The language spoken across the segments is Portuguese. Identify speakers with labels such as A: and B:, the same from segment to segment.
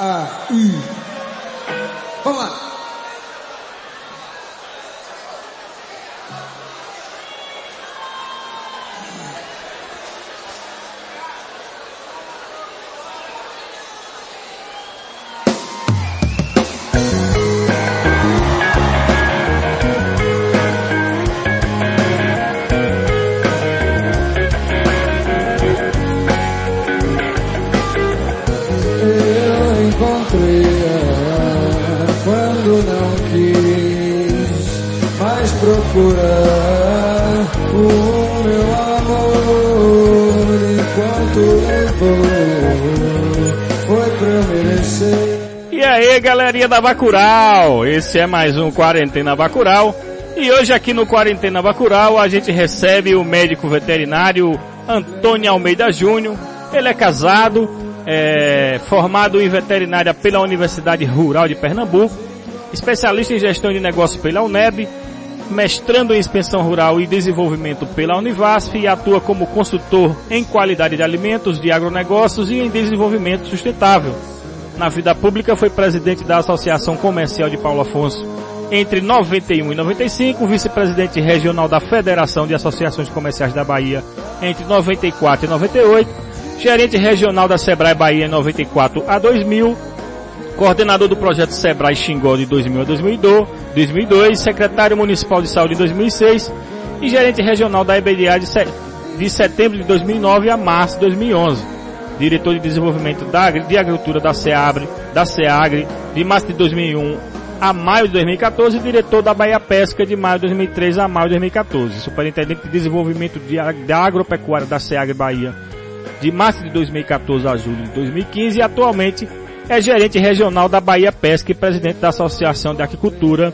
A: A-I. Vamos lá.
B: Da Bacural, esse é mais um Quarentena Bacural. E hoje aqui no Quarentena Bacural a gente recebe o médico veterinário Antônio Almeida Júnior. Ele é casado, é formado em veterinária pela Universidade Rural de Pernambuco, especialista em gestão de negócios pela UNEB, mestrando em inspeção rural e desenvolvimento pela Univasf e atua como consultor em qualidade de alimentos, de agronegócios e em desenvolvimento sustentável. Na vida pública foi presidente da Associação Comercial de Paulo Afonso. Entre 91 e 95, vice-presidente regional da Federação de Associações Comerciais da Bahia. Entre 94 e 98, gerente regional da Sebrae Bahia em 94 a 2000, coordenador do projeto Sebrae Xingó de 2000 a 2002, 2002 secretário municipal de saúde em 2006 e gerente regional da EBDA de, se- de setembro de 2009 a março de 2011. Diretor de desenvolvimento da, de agricultura da SEABRE, da SEAGRE, de março de 2001 a maio de 2014 e diretor da Bahia Pesca de maio de 2003 a maio de 2014. Superintendente de desenvolvimento de, da agropecuária da SEAGRE Bahia de março de 2014 a julho de 2015 e atualmente é gerente regional da Bahia Pesca e presidente da Associação de Aquicultura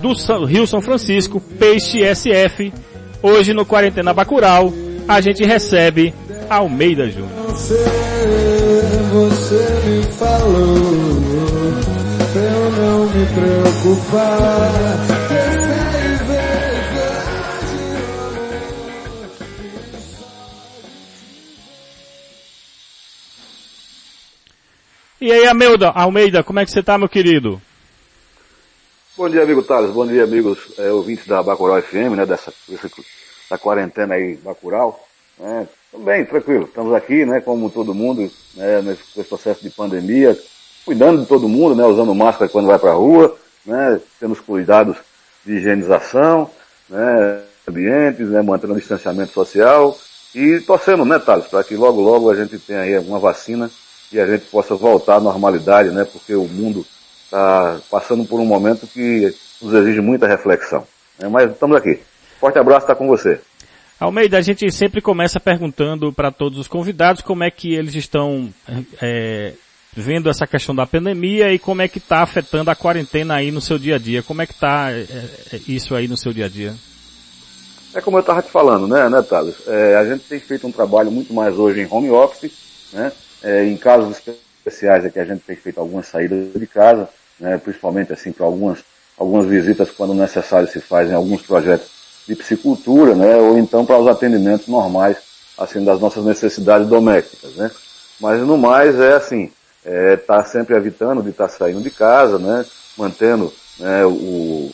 B: do Rio São Francisco, Peixe SF. Hoje no Quarentena Bacural, a gente recebe Almeida Júnior.
A: Você, você me falou pra eu não me preocupar.
B: E aí, Almeida, Almeida, como é que você tá, meu querido?
C: Bom dia, amigo Thales. Bom dia, amigos é, ouvintes da Bacurau FM, né, dessa, dessa da quarentena aí, Bacurau. É, tudo bem, tranquilo. Estamos aqui, né, como todo mundo, né, nesse, processo de pandemia, cuidando de todo mundo, né, usando máscara quando vai para a rua, né, tendo os cuidados de higienização, né, ambientes, né, mantendo o distanciamento social e torcendo, né, Thales, para que logo, logo a gente tenha aí uma vacina e a gente possa voltar à normalidade, né, porque o mundo está passando por um momento que nos exige muita reflexão. né, mas estamos aqui. Forte abraço, está com você.
B: Almeida, a gente sempre começa perguntando para todos os convidados como é que eles estão é, vendo essa questão da pandemia e como é que está afetando a quarentena aí no seu dia a dia. Como é que está é, é, isso aí no seu dia a dia?
C: É como eu estava te falando, né, né Thales? É, a gente tem feito um trabalho muito mais hoje em home office, né? É, em casos especiais é que a gente tem feito algumas saídas de casa, né? Principalmente assim para algumas algumas visitas quando necessário se fazem alguns projetos de psicultura, né? Ou então para os atendimentos normais, assim, das nossas necessidades domésticas, né? Mas no mais é assim, é, tá sempre evitando de estar tá saindo de casa, né? Mantendo né, o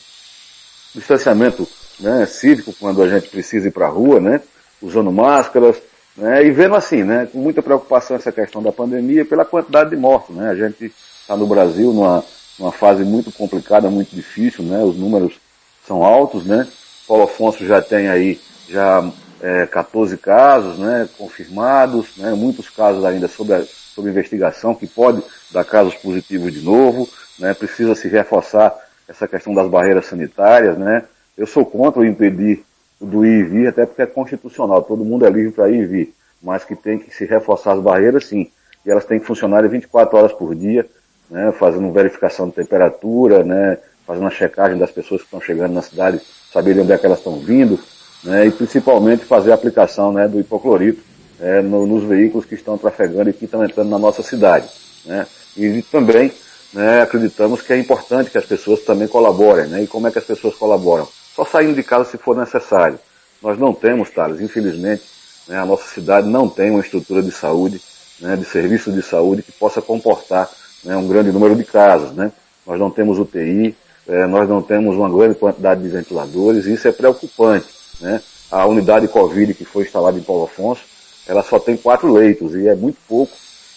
C: distanciamento né, cívico quando a gente precisa ir para a rua, né? Usando máscaras, né? E vendo assim, né? Com muita preocupação essa questão da pandemia pela quantidade de mortos, né? A gente está no Brasil numa, numa fase muito complicada, muito difícil, né? Os números são altos, né? Paulo Afonso já tem aí já é, 14 casos, né? Confirmados, né? Muitos casos ainda sob, a, investigação que pode dar casos positivos de novo, né? Precisa se reforçar essa questão das barreiras sanitárias, né? Eu sou contra o impedir do ir e vir, até porque é constitucional, todo mundo é livre para ir e vir, mas que tem que se reforçar as barreiras, sim, e elas têm que funcionar 24 horas por dia, né, fazendo verificação de temperatura, né, fazendo a checagem das pessoas que estão chegando na cidade, saber de onde é que elas estão vindo, né, e principalmente fazer a aplicação né, do hipoclorito né, no, nos veículos que estão trafegando e que estão entrando na nossa cidade. Né, e também né, acreditamos que é importante que as pessoas também colaborem, né, e como é que as pessoas colaboram? só saindo de casa se for necessário. Nós não temos, Thales, infelizmente, né, a nossa cidade não tem uma estrutura de saúde, né, de serviço de saúde que possa comportar né, um grande número de casos, né? Nós não temos UTI, é, nós não temos uma grande quantidade de ventiladores, isso é preocupante, né? A unidade Covid que foi instalada em Paulo Afonso, ela só tem quatro leitos, e é muito pouco,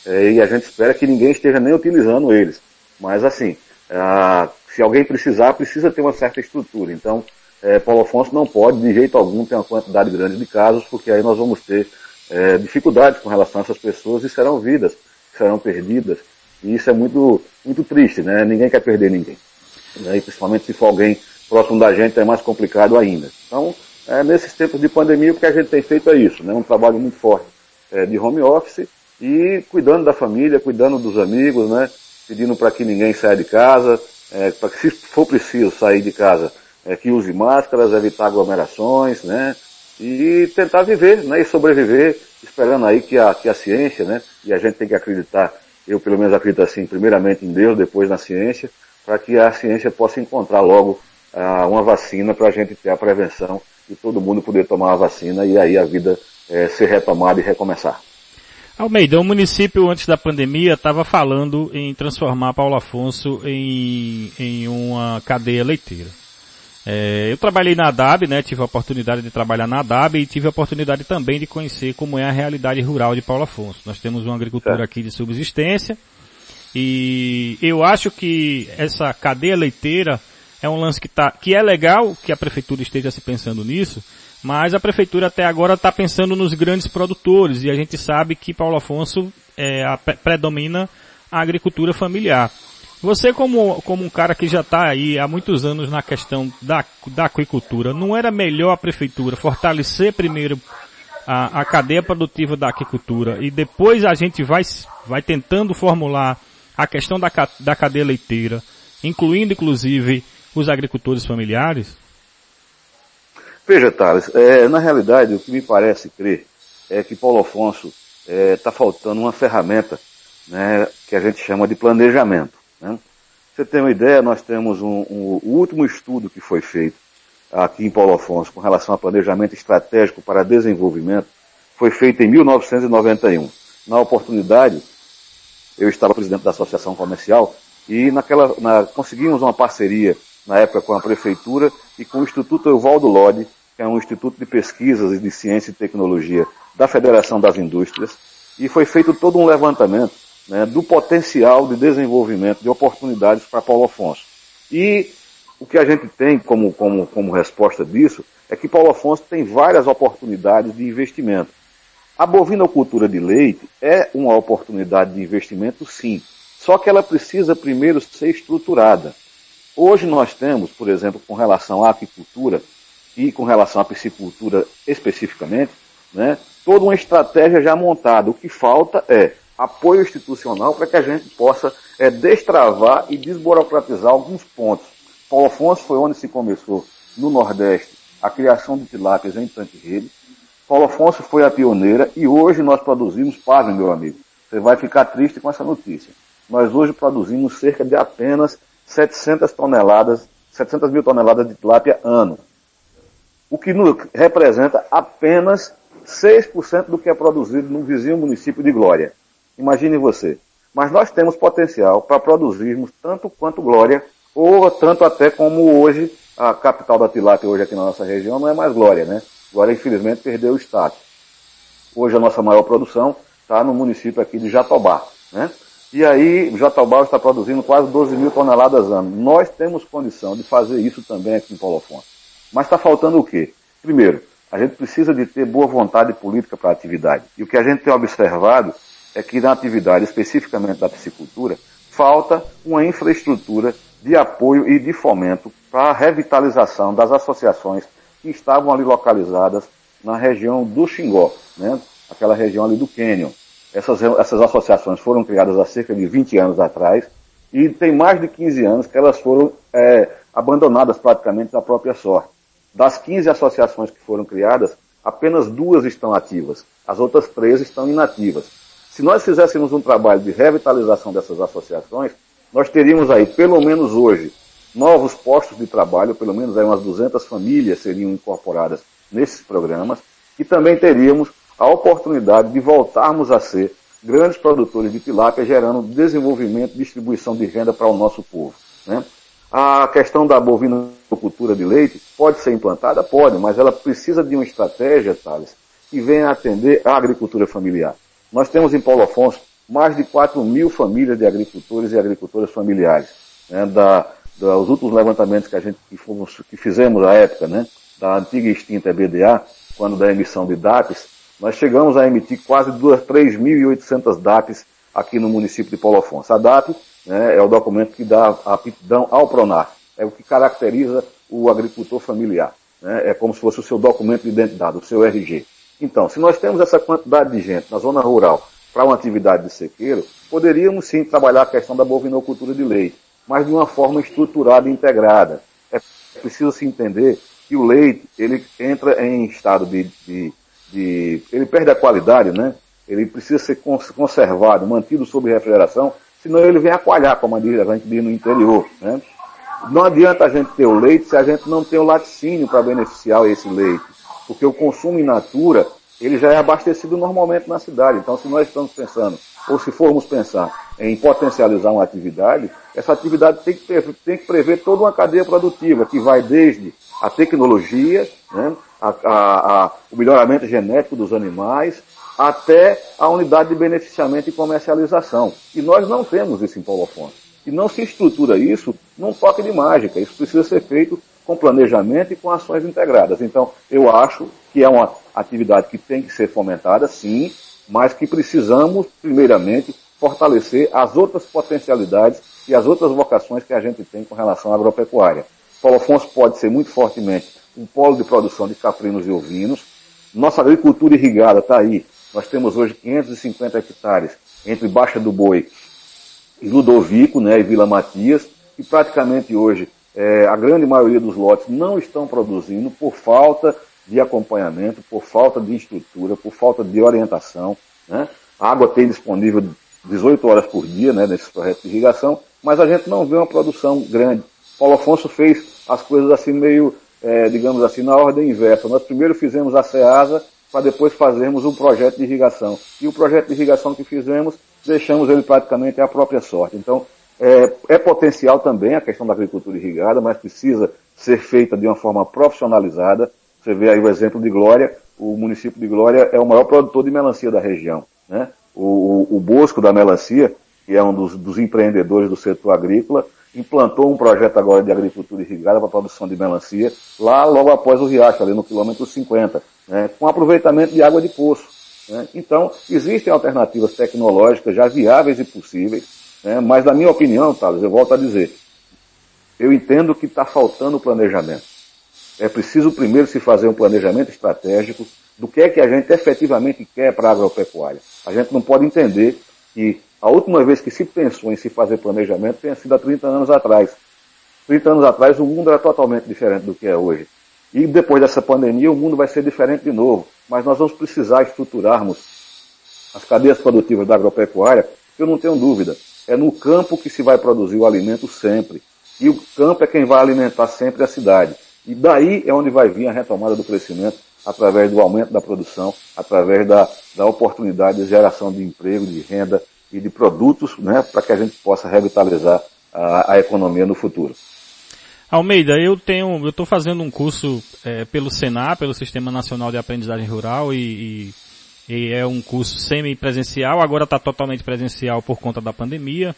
C: é, e a gente espera que ninguém esteja nem utilizando eles. Mas assim, se alguém precisar, precisa ter uma certa estrutura. Então, é, Paulo Afonso não pode, de jeito algum, ter uma quantidade grande de casos, porque aí nós vamos ter é, dificuldades com relação a essas pessoas e serão vidas serão perdidas. E isso é muito, muito triste, né? Ninguém quer perder ninguém. Né? E principalmente se for alguém próximo da gente é mais complicado ainda. Então, é, nesses tempos de pandemia, o que a gente tem feito é isso, né? Um trabalho muito forte é, de home office e cuidando da família, cuidando dos amigos, né? Pedindo para que ninguém saia de casa, é, para que se for preciso sair de casa, é, que use máscaras, evitar aglomerações, né? E tentar viver, né? E sobreviver, esperando aí que a, que a ciência, né? E a gente tem que acreditar, eu pelo menos acredito assim, primeiramente em Deus, depois na ciência, para que a ciência possa encontrar logo ah, uma vacina para a gente ter a prevenção e todo mundo poder tomar a vacina e aí a vida é, ser retomada e recomeçar.
B: Almeida, o município antes da pandemia estava falando em transformar Paulo Afonso em, em uma cadeia leiteira. É, eu trabalhei na ADAB, né, tive a oportunidade de trabalhar na ADAB e tive a oportunidade também de conhecer como é a realidade rural de Paulo Afonso. Nós temos uma agricultura aqui de subsistência e eu acho que essa cadeia leiteira é um lance que, tá, que é legal que a prefeitura esteja se pensando nisso, mas a prefeitura até agora está pensando nos grandes produtores e a gente sabe que Paulo Afonso é, a, predomina a agricultura familiar. Você como, como um cara que já está aí há muitos anos na questão da, da aquicultura, não era melhor a prefeitura fortalecer primeiro a, a cadeia produtiva da aquicultura e depois a gente vai, vai tentando formular a questão da, da cadeia leiteira, incluindo inclusive os agricultores familiares?
C: Veja, Thales, é, na realidade o que me parece crer é que Paulo Afonso está é, tá faltando uma ferramenta né, que a gente chama de planejamento. Né? Você tem uma ideia, nós temos um, um, o último estudo que foi feito aqui em Paulo Afonso com relação a planejamento estratégico para desenvolvimento foi feito em 1991. Na oportunidade, eu estava presidente da Associação Comercial e naquela, na, conseguimos uma parceria na época com a Prefeitura e com o Instituto Evaldo Lodi, que é um instituto de pesquisas e de ciência e tecnologia da Federação das Indústrias, e foi feito todo um levantamento né, do potencial de desenvolvimento, de oportunidades para Paulo Afonso. E o que a gente tem como, como, como resposta disso é que Paulo Afonso tem várias oportunidades de investimento. A bovinocultura de leite é uma oportunidade de investimento, sim. Só que ela precisa primeiro ser estruturada. Hoje nós temos, por exemplo, com relação à aquicultura e com relação à piscicultura especificamente, né, toda uma estratégia já montada. O que falta é apoio institucional para que a gente possa é, destravar e desburocratizar alguns pontos. Paulo Afonso foi onde se começou, no Nordeste, a criação de tilápias em tanque-rede. Paulo Afonso foi a pioneira e hoje nós produzimos, pasmem meu amigo, você vai ficar triste com essa notícia. Nós hoje produzimos cerca de apenas 700 toneladas, 700 mil toneladas de tilápia ano. O que representa apenas 6% do que é produzido no vizinho município de Glória. Imagine você. Mas nós temos potencial para produzirmos tanto quanto Glória, ou tanto até como hoje, a capital da tilápia hoje aqui na nossa região não é mais Glória, né? Glória infelizmente perdeu o status. Hoje a nossa maior produção está no município aqui de Jatobá, né? E aí, Jatobá está produzindo quase 12 mil toneladas ano. Nós temos condição de fazer isso também aqui em Paulo Afonso. Mas está faltando o quê? Primeiro, a gente precisa de ter boa vontade política para a atividade. E o que a gente tem observado é que na atividade, especificamente da piscicultura, falta uma infraestrutura de apoio e de fomento para a revitalização das associações que estavam ali localizadas na região do Xingó, né? aquela região ali do Cânion. Essas, essas associações foram criadas há cerca de 20 anos atrás e tem mais de 15 anos que elas foram é, abandonadas praticamente à própria sorte. Das 15 associações que foram criadas, apenas duas estão ativas, as outras três estão inativas. Se nós fizéssemos um trabalho de revitalização dessas associações, nós teríamos aí, pelo menos hoje, novos postos de trabalho, pelo menos aí umas 200 famílias seriam incorporadas nesses programas, e também teríamos a oportunidade de voltarmos a ser grandes produtores de tilápia gerando desenvolvimento e distribuição de renda para o nosso povo. Né? A questão da bovinocultura de leite pode ser implantada? Pode, mas ela precisa de uma estratégia, Thales, que venha atender a agricultura familiar. Nós temos em Paulo Afonso mais de 4 mil famílias de agricultores e agricultoras familiares. Né, da, dos últimos levantamentos que a gente que, fomos, que fizemos à época, né, da antiga e extinta BDA, quando da emissão de DAPs, nós chegamos a emitir quase 3.800 DAPs aqui no município de Paulo Afonso. A DAP né, é o documento que dá a aptidão ao PRONAR, é o que caracteriza o agricultor familiar. Né, é como se fosse o seu documento de identidade, o seu RG. Então, se nós temos essa quantidade de gente na zona rural para uma atividade de sequeiro, poderíamos sim trabalhar a questão da bovinocultura de leite, mas de uma forma estruturada e integrada. É preciso se entender que o leite, ele entra em estado de, de, de ele perde a qualidade, né? Ele precisa ser conservado, mantido sob refrigeração, senão ele vem a coalhar, como a gente diz no interior, né? Não adianta a gente ter o leite se a gente não tem o laticínio para beneficiar esse leite porque o consumo in natura, ele já é abastecido normalmente na cidade. Então, se nós estamos pensando, ou se formos pensar em potencializar uma atividade, essa atividade tem que, prever, tem que prever toda uma cadeia produtiva, que vai desde a tecnologia, né, a, a, a, o melhoramento genético dos animais, até a unidade de beneficiamento e comercialização. E nós não temos isso em Paulo Afonso. E não se estrutura isso num toque de mágica. Isso precisa ser feito com planejamento e com ações integradas. Então, eu acho que é uma atividade que tem que ser fomentada, sim, mas que precisamos, primeiramente, fortalecer as outras potencialidades e as outras vocações que a gente tem com relação à agropecuária. Paulo Afonso pode ser muito fortemente um polo de produção de caprinos e ovinos. Nossa agricultura irrigada está aí. Nós temos hoje 550 hectares entre Baixa do Boi e Ludovico, né, e Vila Matias, e praticamente hoje é, a grande maioria dos lotes não estão produzindo por falta de acompanhamento, por falta de estrutura, por falta de orientação. Né? A água tem disponível 18 horas por dia né, nesses projetos de irrigação, mas a gente não vê uma produção grande. Paulo Afonso fez as coisas assim meio, é, digamos assim, na ordem inversa. Nós primeiro fizemos a SEASA para depois fazermos um projeto de irrigação. E o projeto de irrigação que fizemos, deixamos ele praticamente à própria sorte. Então, é, é, potencial também a questão da agricultura irrigada, mas precisa ser feita de uma forma profissionalizada. Você vê aí o exemplo de Glória, o município de Glória é o maior produtor de melancia da região. Né? O, o, Bosco da Melancia, que é um dos, dos, empreendedores do setor agrícola, implantou um projeto agora de agricultura irrigada para produção de melancia, lá logo após o Riacho, ali no quilômetro 50, né? com aproveitamento de água de poço. Né? Então, existem alternativas tecnológicas já viáveis e possíveis né? Mas na minha opinião, Thales, eu volto a dizer, eu entendo que está faltando planejamento. É preciso primeiro se fazer um planejamento estratégico do que é que a gente efetivamente quer para a agropecuária. A gente não pode entender que a última vez que se pensou em se fazer planejamento tenha sido há 30 anos atrás. 30 anos atrás o mundo era totalmente diferente do que é hoje. E depois dessa pandemia o mundo vai ser diferente de novo. Mas nós vamos precisar estruturarmos as cadeias produtivas da agropecuária, eu não tenho dúvida. É no campo que se vai produzir o alimento sempre. E o campo é quem vai alimentar sempre a cidade. E daí é onde vai vir a retomada do crescimento, através do aumento da produção, através da, da oportunidade de geração de emprego, de renda e de produtos, né, para que a gente possa revitalizar a, a economia no futuro.
B: Almeida, eu tenho, eu estou fazendo um curso é, pelo Senar, pelo Sistema Nacional de Aprendizagem Rural e, e e é um curso semi-presencial, agora está totalmente presencial por conta da pandemia.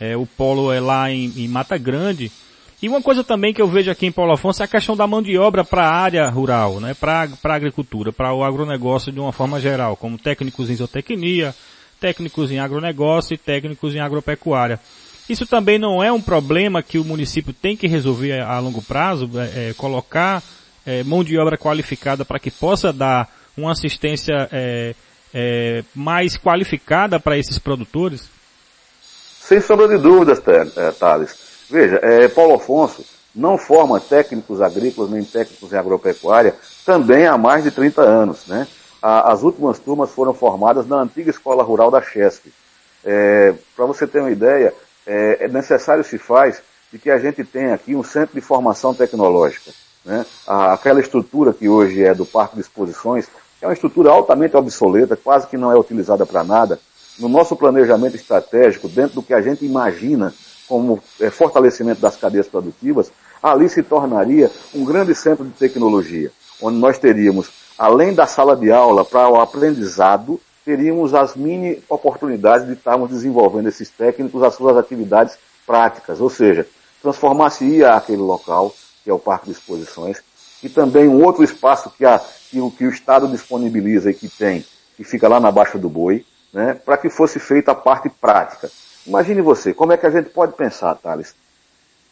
B: É, o polo é lá em, em, Mata Grande. E uma coisa também que eu vejo aqui em Paulo Afonso é a questão da mão de obra para a área rural, né? para a agricultura, para o agronegócio de uma forma geral, como técnicos em zootecnia, técnicos em agronegócio e técnicos em agropecuária. Isso também não é um problema que o município tem que resolver a longo prazo, é, é, colocar é, mão de obra qualificada para que possa dar uma assistência é, é, mais qualificada para esses produtores?
C: Sem sombra de dúvidas, é, Thales. Veja, é, Paulo Afonso não forma técnicos agrícolas nem técnicos em agropecuária também há mais de 30 anos. Né? as últimas turmas foram formadas na antiga escola rural da Chesp. É, para você ter uma ideia, é, é, necessário se faz de que a gente tenha aqui um centro de formação tecnológica. Né? A, aquela estrutura que hoje é do Parque de Exposições é uma estrutura altamente obsoleta, quase que não é utilizada para nada. no nosso planejamento estratégico, dentro do que a gente imagina como é, fortalecimento das cadeias produtivas, ali se tornaria um grande centro de tecnologia, onde nós teríamos, além da sala de aula para o aprendizado, teríamos as mini oportunidades de estarmos desenvolvendo esses técnicos as suas atividades práticas, ou seja, transformar-se-ia aquele local, que é o Parque de Exposições, e também um outro espaço que, a, que, o, que o Estado disponibiliza e que tem, que fica lá na Baixa do Boi, né, para que fosse feita a parte prática. Imagine você, como é que a gente pode pensar, Thales,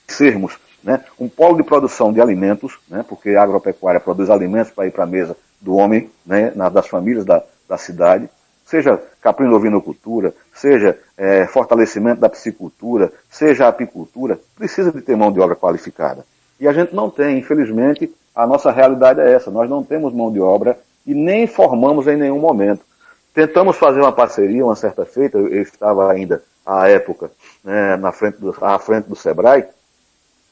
C: sermos né, um polo de produção de alimentos, né, porque a agropecuária produz alimentos para ir para a mesa do homem, né, das famílias da, da cidade, seja caprino-ovinocultura, seja é, fortalecimento da piscicultura, seja apicultura, precisa de ter mão de obra qualificada. E a gente não tem, infelizmente, a nossa realidade é essa, nós não temos mão de obra e nem formamos em nenhum momento. Tentamos fazer uma parceria uma certa feita, eu, estava ainda à época né, na frente do, à frente do Sebrae,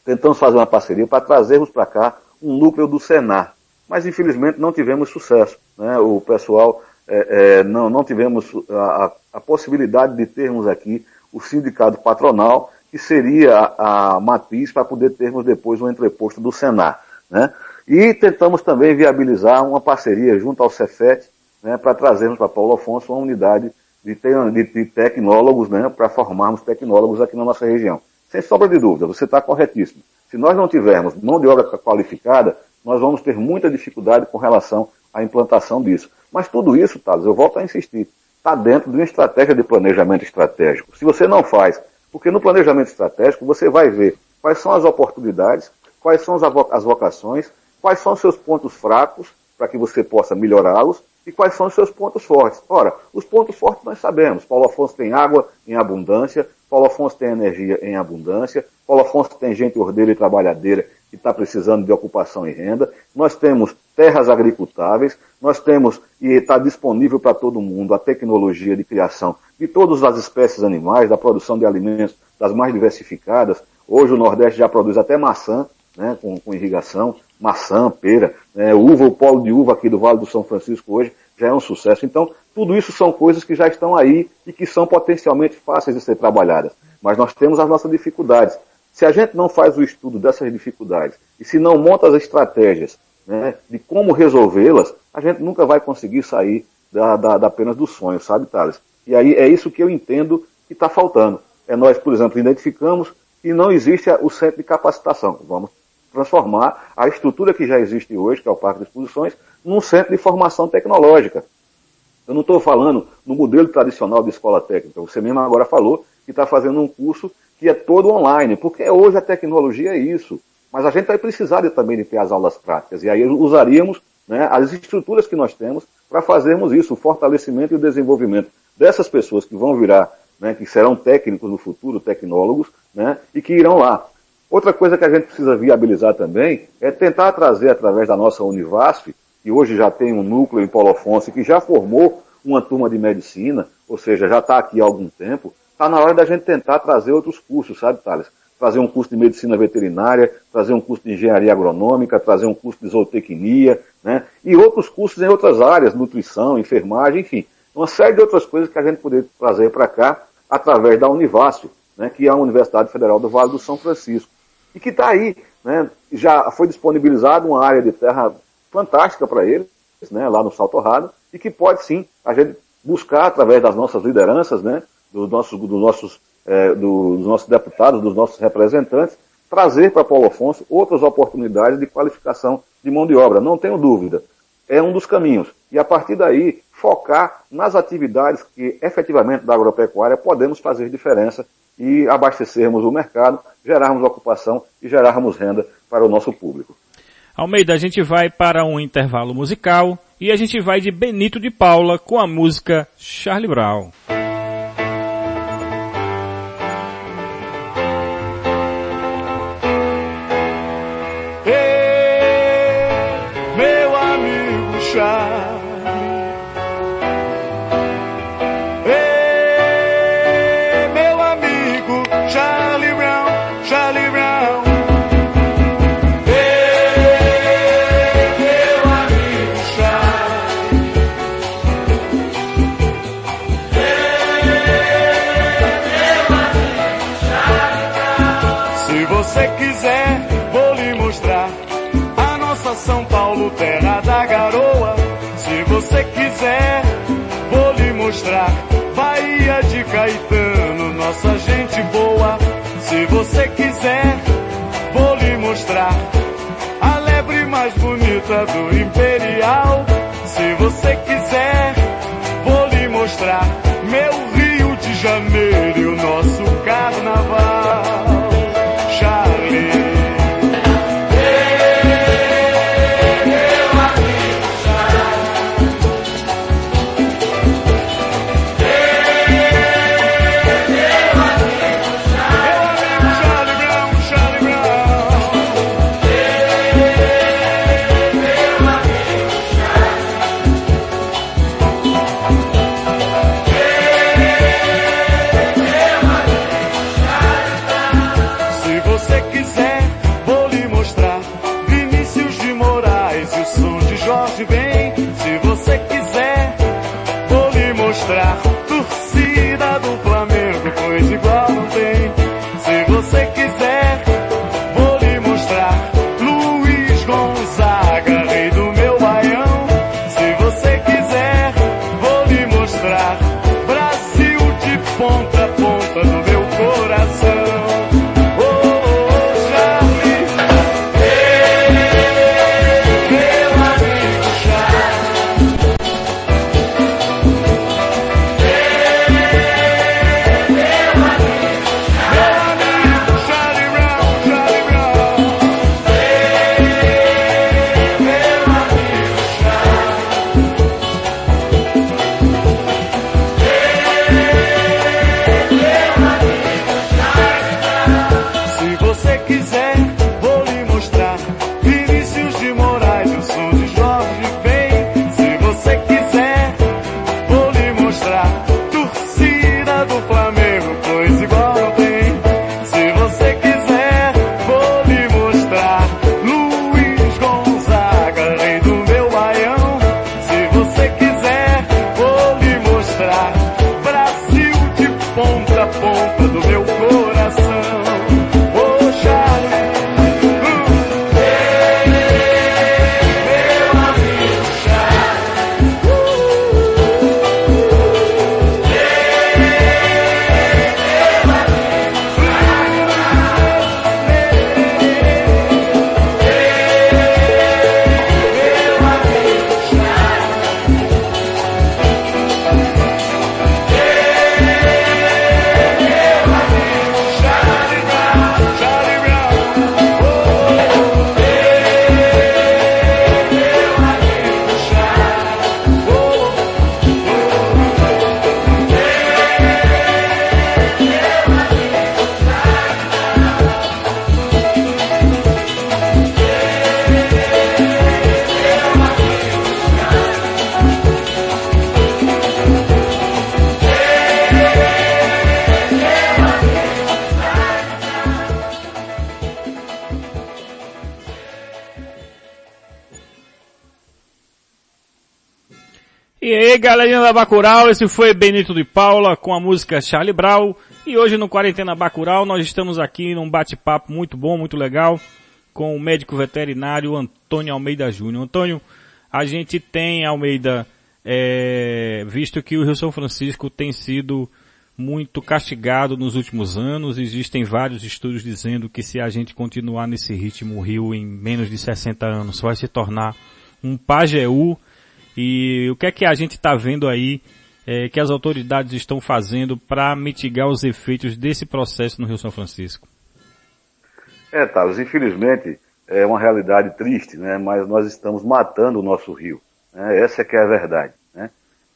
C: tentamos fazer uma parceria para trazermos para cá um núcleo do Senar, mas infelizmente não tivemos sucesso. Né? O pessoal é, é, não, não tivemos a, a, possibilidade de termos aqui o sindicato patronal, que seria a, a matriz para poder termos depois um entreposto do Senar. Né? E tentamos também viabilizar uma parceria junto ao Cefet né, para trazermos para Paulo Afonso uma unidade de, de, tecnólogos, né, para formarmos tecnólogos aqui na nossa região. Sem sombra de dúvida, você está corretíssimo. Se nós não tivermos mão de obra qualificada, nós vamos ter muita dificuldade com relação à implantação disso. Mas tudo isso, Thales, eu volto a insistir, está dentro de uma estratégia de planejamento estratégico. Se você não faz, porque no planejamento estratégico você vai ver quais são as oportunidades, quais são as vocações, quais são os seus pontos fracos, para que você possa melhorá-los, e quais são os seus pontos fortes. Ora, os pontos fortes nós sabemos. Paulo Afonso tem água em abundância, Paulo Afonso tem energia em abundância, Paulo Afonso tem gente ordeira e trabalhadeira que está precisando de ocupação e renda, nós temos terras agricultáveis, nós temos, e está disponível para todo mundo, a tecnologia de criação de todas as espécies animais, da produção de alimentos das mais diversificadas. Hoje o Nordeste já produz até maçã, né, com, com irrigação, maçã, pera, né, uva, o polo de uva aqui do Vale do São Francisco hoje já é um sucesso. Então, tudo isso são coisas que já estão aí e que são potencialmente fáceis de ser trabalhadas. Mas nós temos as nossas dificuldades. Se a gente não faz o estudo dessas dificuldades e se não monta as estratégias né, de como resolvê-las, a gente nunca vai conseguir sair da, da, da apenas do sonho, sabe, Thales? E aí é isso que eu entendo que está faltando. É nós, por exemplo, identificamos que não existe o centro de capacitação. Vamos transformar a estrutura que já existe hoje, que é o Parque de Exposições, num centro de formação tecnológica. Eu não estou falando no modelo tradicional de escola técnica. Você mesmo agora falou que está fazendo um curso que é todo online, porque hoje a tecnologia é isso. Mas a gente vai precisar de, também de ter as aulas práticas. E aí usaríamos né, as estruturas que nós temos para fazermos isso, o fortalecimento e o desenvolvimento dessas pessoas que vão virar, né, que serão técnicos no futuro, tecnólogos, né, e que irão lá. Outra coisa que a gente precisa viabilizar também é tentar trazer através da nossa Univasf, que hoje já tem um núcleo em Paulo Afonso, que já formou uma turma de medicina, ou seja, já está aqui há algum tempo, está na hora da gente tentar trazer outros cursos, sabe, Thales? Trazer um curso de medicina veterinária, trazer um curso de engenharia agronômica, trazer um curso de zootecnia, né? E outros cursos em outras áreas, nutrição, enfermagem, enfim. Uma série de outras coisas que a gente poderia trazer para cá através da Univasf, né, que é a Universidade Federal do Vale do São Francisco e que está aí, né? Já foi disponibilizado uma área de terra fantástica para eles, né? Lá no Salto Rado, e que pode sim a gente buscar através das nossas lideranças, né? Dos nossos, dos nossos, é, dos nossos deputados, dos nossos representantes, trazer para Paulo Afonso outras oportunidades de qualificação de mão de obra. Não tenho dúvida. É um dos caminhos. E a partir daí, focar nas atividades que efetivamente da agropecuária podemos fazer diferença e abastecermos o mercado, gerarmos ocupação e gerarmos renda para o nosso público.
B: Almeida, a gente vai para um intervalo musical e a gente vai de Benito de Paula com a música Charlie Brown.
D: Mostrar. Bahia de Caetano, nossa gente boa. Se você quiser, vou lhe mostrar. A lebre mais bonita do Imperial. Se você quiser, vou lhe mostrar. Meu Rio de Janeiro e o nosso carnaval.
B: Da Bacural, esse foi Benito de Paula com a música Charlie Brown. E hoje no Quarentena Bacural nós estamos aqui num bate-papo muito bom, muito legal, com o médico veterinário Antônio Almeida Júnior. Antônio, a gente tem, Almeida, é, visto que o Rio São Francisco tem sido muito castigado nos últimos anos, existem vários estudos dizendo que se a gente continuar nesse ritmo, o Rio em menos de 60 anos vai se tornar um Pajeú e o que é que a gente está vendo aí é, que as autoridades estão fazendo para mitigar os efeitos desse processo no Rio São Francisco?
C: É, Thales, infelizmente é uma realidade triste, né? Mas nós estamos matando o nosso rio. Né? Essa é que é a verdade. Né?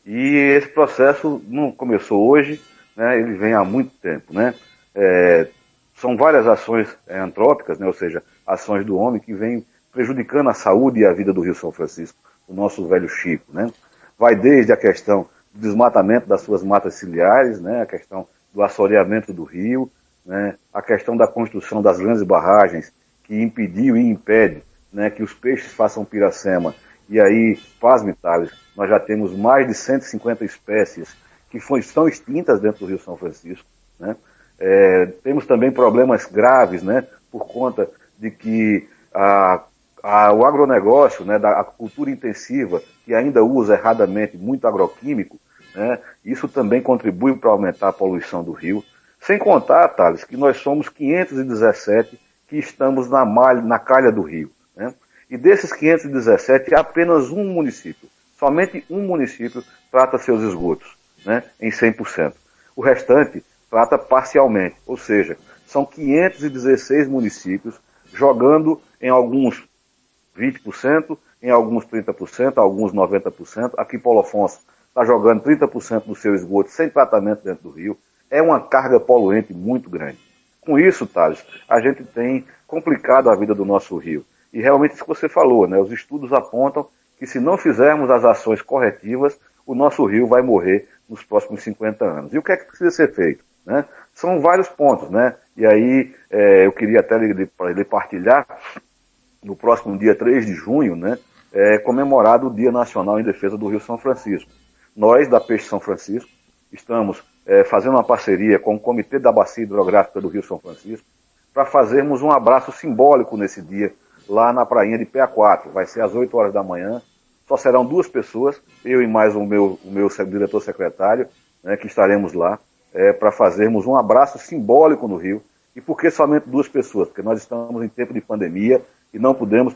C: E esse processo não começou hoje, né? Ele vem há muito tempo, né? É, são várias ações é, antrópicas, né? Ou seja, ações do homem que vêm prejudicando a saúde e a vida do Rio São Francisco o nosso velho Chico, né? Vai desde a questão do desmatamento das suas matas ciliares, né? A questão do assoreamento do rio, né? A questão da construção das grandes barragens que impediu e impede, né? Que os peixes façam piracema. E aí, pasme, Thales, nós já temos mais de 150 espécies que estão extintas dentro do Rio São Francisco, né? É, temos também problemas graves, né? Por conta de que a a, o agronegócio, né, da cultura intensiva, que ainda usa erradamente muito agroquímico, né, isso também contribui para aumentar a poluição do rio. Sem contar, Thales, que nós somos 517 que estamos na, malha, na calha do rio. Né? E desses 517, apenas um município, somente um município, trata seus esgotos né, em 100%. O restante trata parcialmente, ou seja, são 516 municípios jogando em alguns 20%, em alguns 30%, alguns 90%. Aqui Paulo Afonso está jogando 30% do seu esgoto sem tratamento dentro do rio. É uma carga poluente muito grande. Com isso, Thales, a gente tem complicado a vida do nosso rio. E realmente isso que você falou, né? Os estudos apontam que se não fizermos as ações corretivas, o nosso rio vai morrer nos próximos 50 anos. E o que é que precisa ser feito? Né? São vários pontos, né? E aí é, eu queria até lhe, lhe partilhar, no próximo dia 3 de junho, né? É comemorado o Dia Nacional em Defesa do Rio São Francisco. Nós, da Peixe São Francisco, estamos é, fazendo uma parceria com o Comitê da Bacia Hidrográfica do Rio São Francisco para fazermos um abraço simbólico nesse dia, lá na prainha de PA4. Vai ser às 8 horas da manhã. Só serão duas pessoas, eu e mais o meu, o meu diretor secretário, né, que estaremos lá é, para fazermos um abraço simbólico no Rio. E por que somente duas pessoas? Porque nós estamos em tempo de pandemia e não podemos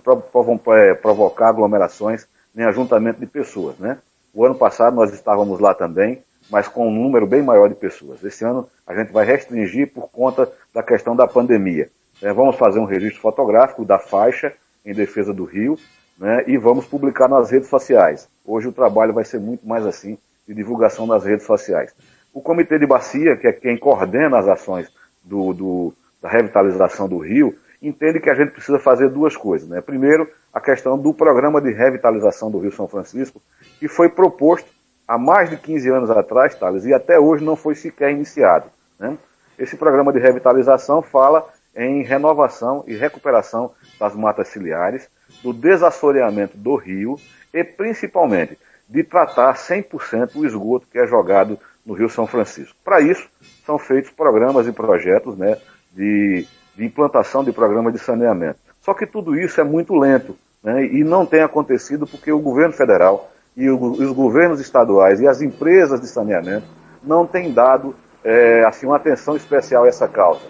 C: é, provocar aglomerações nem ajuntamento de pessoas. Né? O ano passado nós estávamos lá também, mas com um número bem maior de pessoas. Esse ano a gente vai restringir por conta da questão da pandemia. É, vamos fazer um registro fotográfico da faixa em defesa do Rio né, e vamos publicar nas redes sociais. Hoje o trabalho vai ser muito mais assim, de divulgação nas redes sociais. O Comitê de Bacia, que é quem coordena as ações do, do, da revitalização do rio, entende que a gente precisa fazer duas coisas. Né? Primeiro, a questão do programa de revitalização do Rio São Francisco, que foi proposto há mais de 15 anos atrás, Thales, e até hoje não foi sequer iniciado. Né? Esse programa de revitalização fala em renovação e recuperação das matas ciliares, do desassoreamento do rio e principalmente de tratar 100% o esgoto que é jogado no Rio São Francisco. Para isso, são feitos programas e projetos né, de, de implantação de programas de saneamento. Só que tudo isso é muito lento né, e não tem acontecido porque o governo federal e os governos estaduais e as empresas de saneamento não têm dado é, assim, uma atenção especial a essa causa.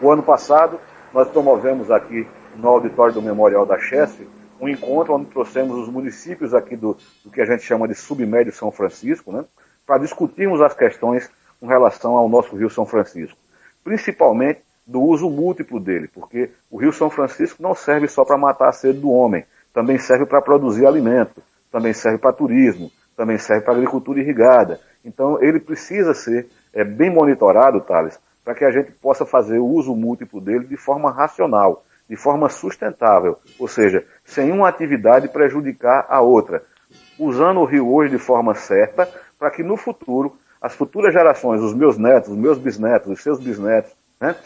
C: O ano passado, nós promovemos aqui no auditório do Memorial da Chesse um encontro onde trouxemos os municípios aqui do, do que a gente chama de submédio São Francisco, né, para discutirmos as questões com relação ao nosso Rio São Francisco, principalmente do uso múltiplo dele, porque o Rio São Francisco não serve só para matar a sede do homem, também serve para produzir alimento, também serve para turismo, também serve para agricultura irrigada. Então ele precisa ser é, bem monitorado, Thales, para que a gente possa fazer o uso múltiplo dele de forma racional, de forma sustentável, ou seja, sem uma atividade prejudicar a outra, usando o rio hoje de forma certa, para que no futuro as futuras gerações, os meus netos, os meus bisnetos, os seus bisnetos, né,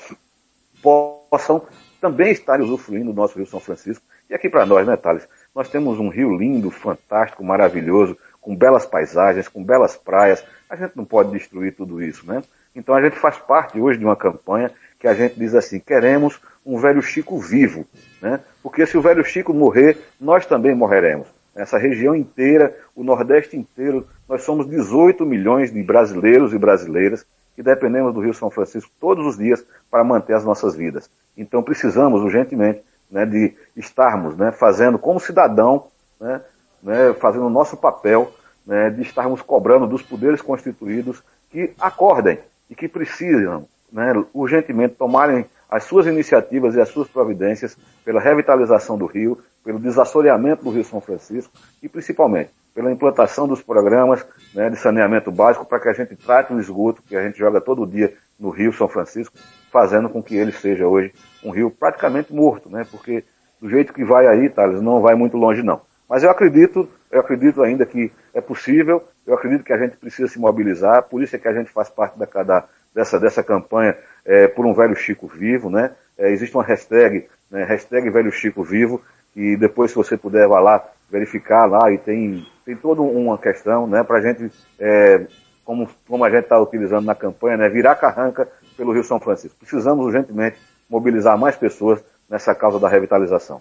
C: possam também estar usufruindo do nosso Rio São Francisco. E aqui para nós, né, Thales? Nós temos um rio lindo, fantástico, maravilhoso, com belas paisagens, com belas praias. A gente não pode destruir tudo isso, né? Então a gente faz parte hoje de uma campanha que a gente diz assim, queremos um velho Chico vivo, né? Porque se o velho Chico morrer, nós também morreremos. Essa região inteira, o Nordeste inteiro, nós somos 18 milhões de brasileiros e brasileiras que dependemos do Rio São Francisco todos os dias para manter as nossas vidas. Então precisamos urgentemente né, de estarmos né, fazendo como cidadão, né, né, fazendo o nosso papel né, de estarmos cobrando dos poderes constituídos que acordem e que precisam né, urgentemente tomarem as suas iniciativas e as suas providências pela revitalização do rio, pelo desassoreamento do Rio São Francisco e principalmente pela implantação dos programas né, de saneamento básico para que a gente trate o esgoto que a gente joga todo dia no Rio São Francisco, fazendo com que ele seja hoje um rio praticamente morto, né? Porque do jeito que vai aí, Thales, não vai muito longe não. Mas eu acredito, eu acredito ainda que é possível, eu acredito que a gente precisa se mobilizar, por isso é que a gente faz parte da, da dessa, dessa campanha é, por um velho Chico vivo, né? É, existe uma hashtag, né, hashtag velho Chico vivo, e depois se você puder vá lá verificar lá e tem, tem toda uma questão, né, pra gente, é, como, como a gente está utilizando na campanha, né, virar carranca pelo Rio São Francisco. Precisamos urgentemente mobilizar mais pessoas nessa causa da revitalização.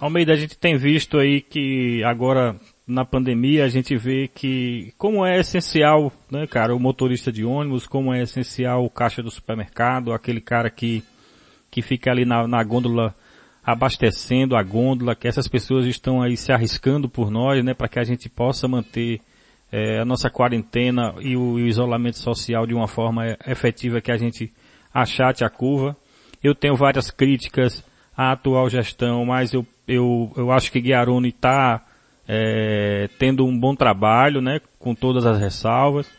B: Almeida, a gente tem visto aí que agora na pandemia a gente vê que como é essencial, né, cara, o motorista de ônibus, como é essencial o caixa do supermercado, aquele cara que que fica ali na, na gôndola abastecendo a gôndola, que essas pessoas estão aí se arriscando por nós, né, para que a gente possa manter é, a nossa quarentena e o, e o, isolamento social de uma forma efetiva que a gente achate a curva. Eu tenho várias críticas à atual gestão, mas eu, eu, eu acho que Guiarone está é, tendo um bom trabalho, né, com todas as ressalvas.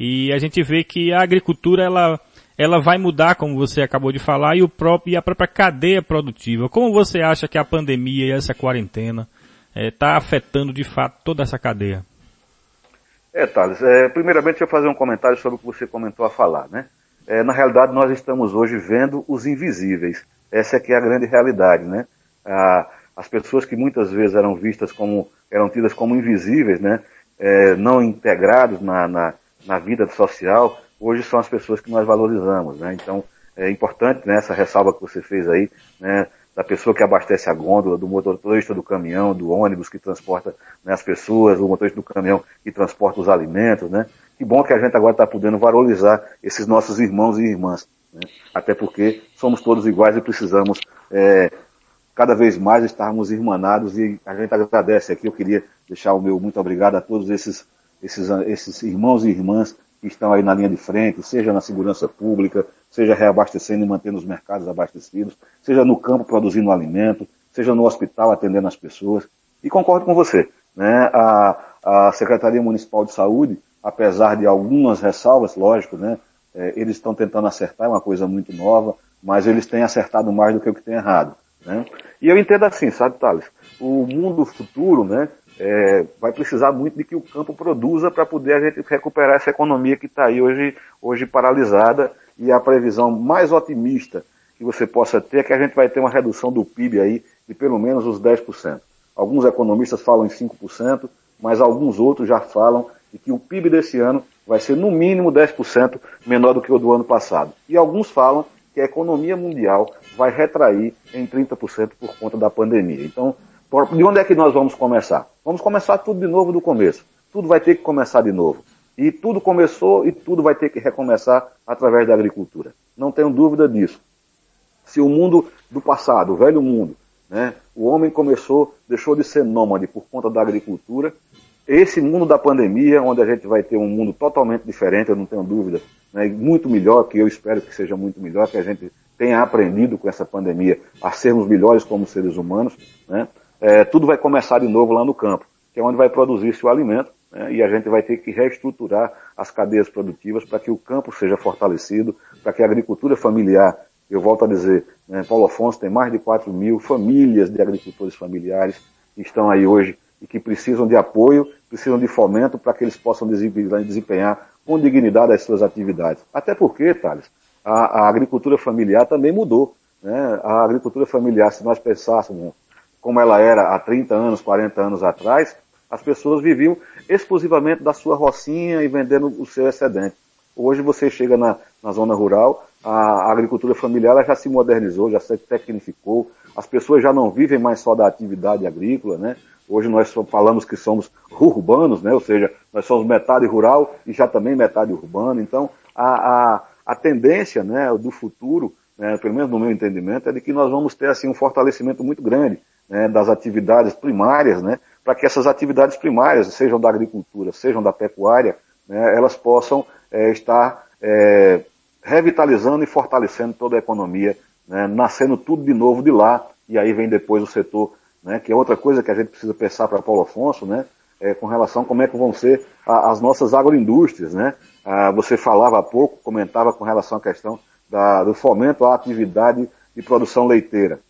B: E a gente vê que a agricultura ela ela vai mudar, como você acabou de falar, e o próprio e a própria cadeia produtiva. Como você acha que a pandemia e essa quarentena está é, afetando de fato toda essa cadeia?
C: É, Thales, é, primeiramente eu vou fazer um comentário sobre o que você comentou a falar, né? É, na realidade nós estamos hoje vendo os invisíveis. Essa é que é a grande realidade, né? As pessoas que muitas vezes eram vistas como, eram tidas como invisíveis, né? É, não integrados na, na, na vida social, hoje são as pessoas que nós valorizamos, né? Então, é importante né, essa ressalva que você fez aí, né, da pessoa que abastece a gôndola, do motorista do caminhão, do ônibus que transporta né, as pessoas, do motorista do caminhão que transporta os alimentos, né? Que bom que a gente agora está podendo valorizar esses nossos irmãos e irmãs, né? Até porque somos todos iguais e precisamos é, cada vez mais estarmos irmanados e a gente agradece aqui. Eu queria deixar o meu muito obrigado a todos esses, esses, esses irmãos e irmãs que estão aí na linha de frente, seja na segurança pública, seja reabastecendo e mantendo os mercados abastecidos, seja no campo produzindo alimento, seja no hospital atendendo as pessoas. E concordo com você, né? A, a Secretaria Municipal de Saúde, apesar de algumas ressalvas, lógico, né? É, eles estão tentando acertar, é uma coisa muito nova, mas eles têm acertado mais do que o que tem errado. Né? E eu entendo assim, sabe, Thales? O mundo futuro, né? É, vai precisar muito de que o campo produza para poder a gente recuperar essa economia que está aí hoje, hoje paralisada e a previsão mais otimista que você possa ter é que a gente vai ter uma redução do PIB aí de pelo menos os 10%. Alguns economistas falam em 5%, mas alguns outros já falam de que o PIB desse ano vai ser no mínimo 10% menor do que o do ano passado. E alguns falam que a economia mundial vai retrair em 30% por conta da pandemia. Então, de onde é que nós vamos começar? Vamos começar tudo de novo do começo. Tudo vai ter que começar de novo. E tudo começou e tudo vai ter que recomeçar através da agricultura. Não tenho dúvida disso. Se o mundo do passado, o velho mundo, né, o homem começou, deixou de ser nômade por conta da agricultura, esse mundo da pandemia, onde a gente vai ter um mundo totalmente diferente, eu não tenho dúvida, né, muito melhor, que eu espero que seja muito melhor, que a gente tenha aprendido com essa pandemia a sermos melhores como seres humanos, né? É, tudo vai começar de novo lá no campo, que é onde vai produzir-se o alimento, né, e a gente vai ter que reestruturar as cadeias produtivas para que o campo seja fortalecido, para que a agricultura familiar, eu volto a dizer, né, Paulo Afonso tem mais de 4 mil famílias de agricultores familiares que estão aí hoje e que precisam de apoio, precisam de fomento para que eles possam desempenhar com dignidade as suas atividades. Até porque, Thales, a, a agricultura familiar também mudou. Né? A agricultura familiar, se nós pensássemos como ela era há 30 anos, 40 anos atrás, as pessoas viviam exclusivamente da sua rocinha e vendendo o seu excedente. Hoje você chega na, na zona rural, a, agricultura familiar já se modernizou, já se tecnificou, as pessoas já não vivem mais só da atividade agrícola, né? Hoje nós falamos que somos urbanos, né? Ou seja, nós somos metade rural e já também metade urbano. Então, a, a, a tendência né, do futuro, né, pelo menos no meu entendimento, é de que nós vamos ter assim, um fortalecimento muito grande né, das atividades primárias, né, para que essas atividades primárias, sejam da agricultura, sejam da pecuária, né, elas possam é, estar é, revitalizando e fortalecendo toda a economia, né, nascendo tudo de novo de lá, e aí vem depois o setor, né, que é outra coisa que a gente precisa pensar para Paulo Afonso, né, é, com relação a como é que vão ser a, as nossas agroindústrias, né? Ah, você falava há pouco, comentava com relação à questão da, do fomento à atividade de produção leiteira.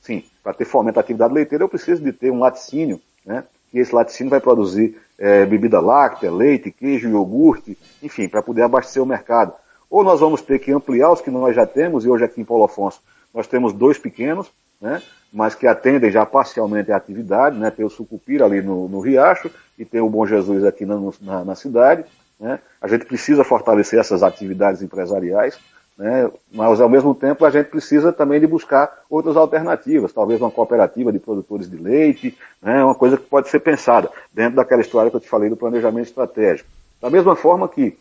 C: Sim, para ter fomento à atividade leiteira, eu preciso de ter um laticínio, né? E esse laticínio vai produzir é, bebida láctea, leite, queijo, iogurte, enfim, para poder abastecer o mercado. Ou nós vamos ter que ampliar os que nós já temos, e hoje aqui em Paulo Afonso nós temos dois pequenos, né? Mas que atendem já parcialmente a atividade, né? Tem o Sucupira ali no, no Riacho e tem o Bom Jesus aqui na, na, na cidade, né? A gente precisa fortalecer essas atividades empresariais né? mas ao mesmo tempo a gente precisa também de buscar outras alternativas, talvez uma cooperativa de produtores de leite, né? uma coisa que pode ser pensada dentro daquela história que eu te falei do planejamento estratégico. Da mesma forma que,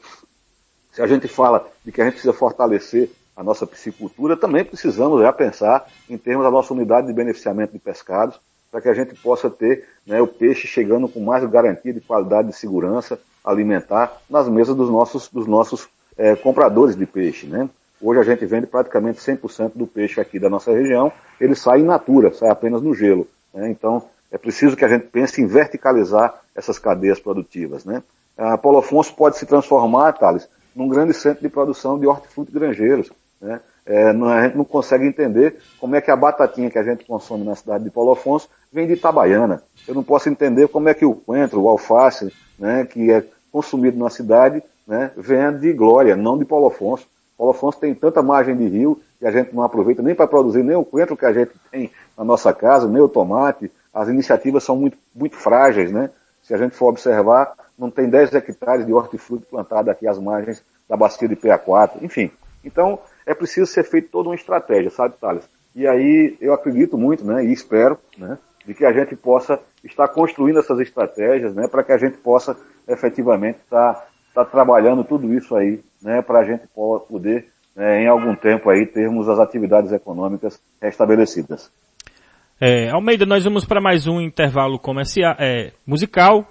C: se a gente fala de que a gente precisa fortalecer a nossa piscicultura, também precisamos já pensar em termos da nossa unidade de beneficiamento de pescados, para que a gente possa ter né, o peixe chegando com mais garantia de qualidade de segurança alimentar nas mesas dos nossos, dos nossos é, compradores de peixe. Né? Hoje a gente vende praticamente 100% do peixe aqui da nossa região, ele sai in natura, sai apenas no gelo. Né? Então é preciso que a gente pense em verticalizar essas cadeias produtivas. Né? A Paulo Afonso pode se transformar, Thales, num grande centro de produção de hortifruti granjeiros. Né? É, não, a gente não consegue entender como é que a batatinha que a gente consome na cidade de Paulo Afonso vem de Itabaiana. Eu não posso entender como é que o coentro, o alface, né, que é consumido na cidade, né, venha de Glória, não de Paulo Afonso. Paulo Afonso tem tanta margem de rio que a gente não aproveita nem para produzir nem o coentro que a gente tem na nossa casa, nem o tomate. As iniciativas são muito, muito frágeis, né? Se a gente for observar, não tem 10 hectares de hortifruti plantado aqui às margens da bacia de PA4. Enfim, então é preciso ser feita toda uma estratégia, sabe, Thales? E aí eu acredito muito, né, e espero, né, de que a gente possa estar construindo essas estratégias, né, para que a gente possa efetivamente estar tá, tá trabalhando tudo isso aí, né, para a gente poder, né, em algum tempo aí, termos as atividades econômicas restabelecidas.
B: É, Almeida, nós vamos para mais um intervalo comercial, é, musical,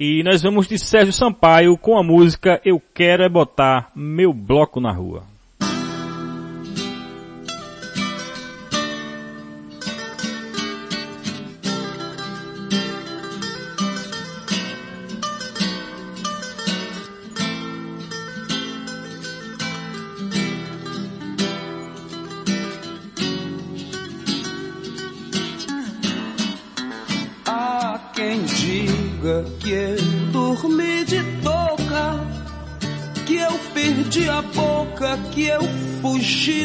B: e nós vamos de Sérgio Sampaio com a música Eu Quero É Botar Meu Bloco na Rua.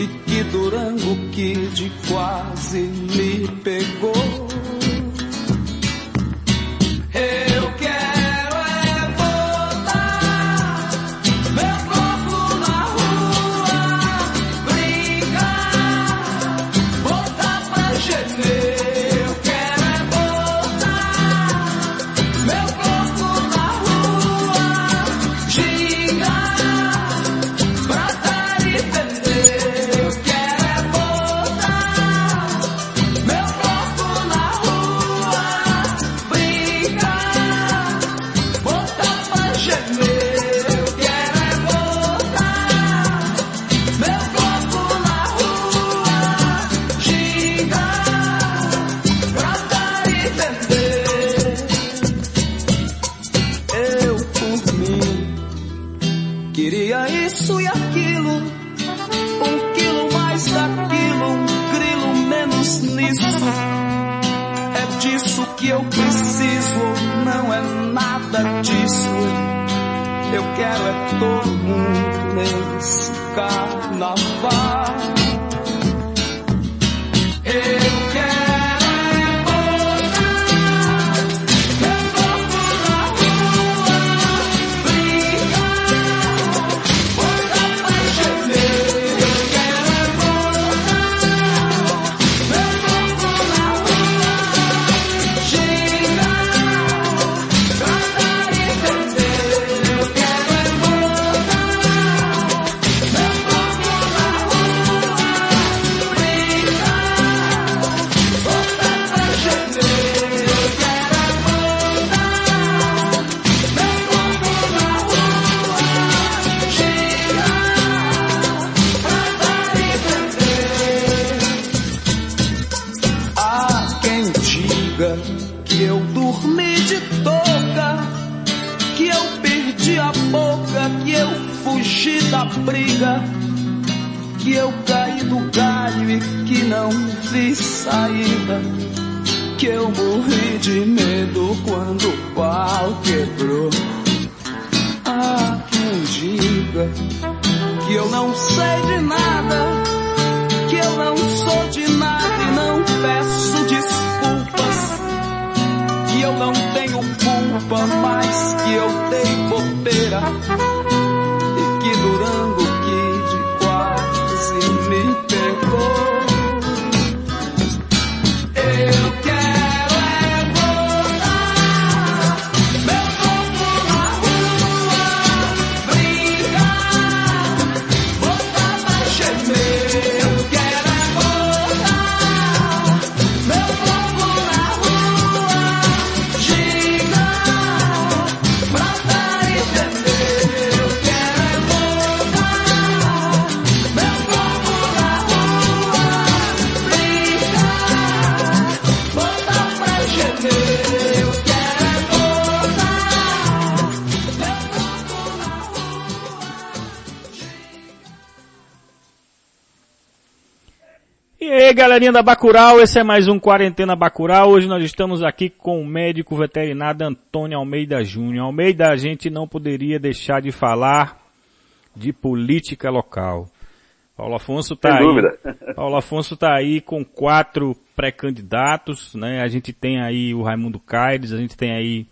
E: e que Durango Kid quase me pegou. que
B: galerinha da Bacural, esse é mais um Quarentena Bacural. Hoje nós estamos aqui com o médico veterinário Antônio Almeida Júnior. Almeida, a gente não poderia deixar de falar de política local. Paulo Afonso tá
C: Sem
B: aí.
C: dúvida.
B: Paulo Afonso tá aí com quatro pré-candidatos, né? A gente tem aí o Raimundo Caires, a gente tem aí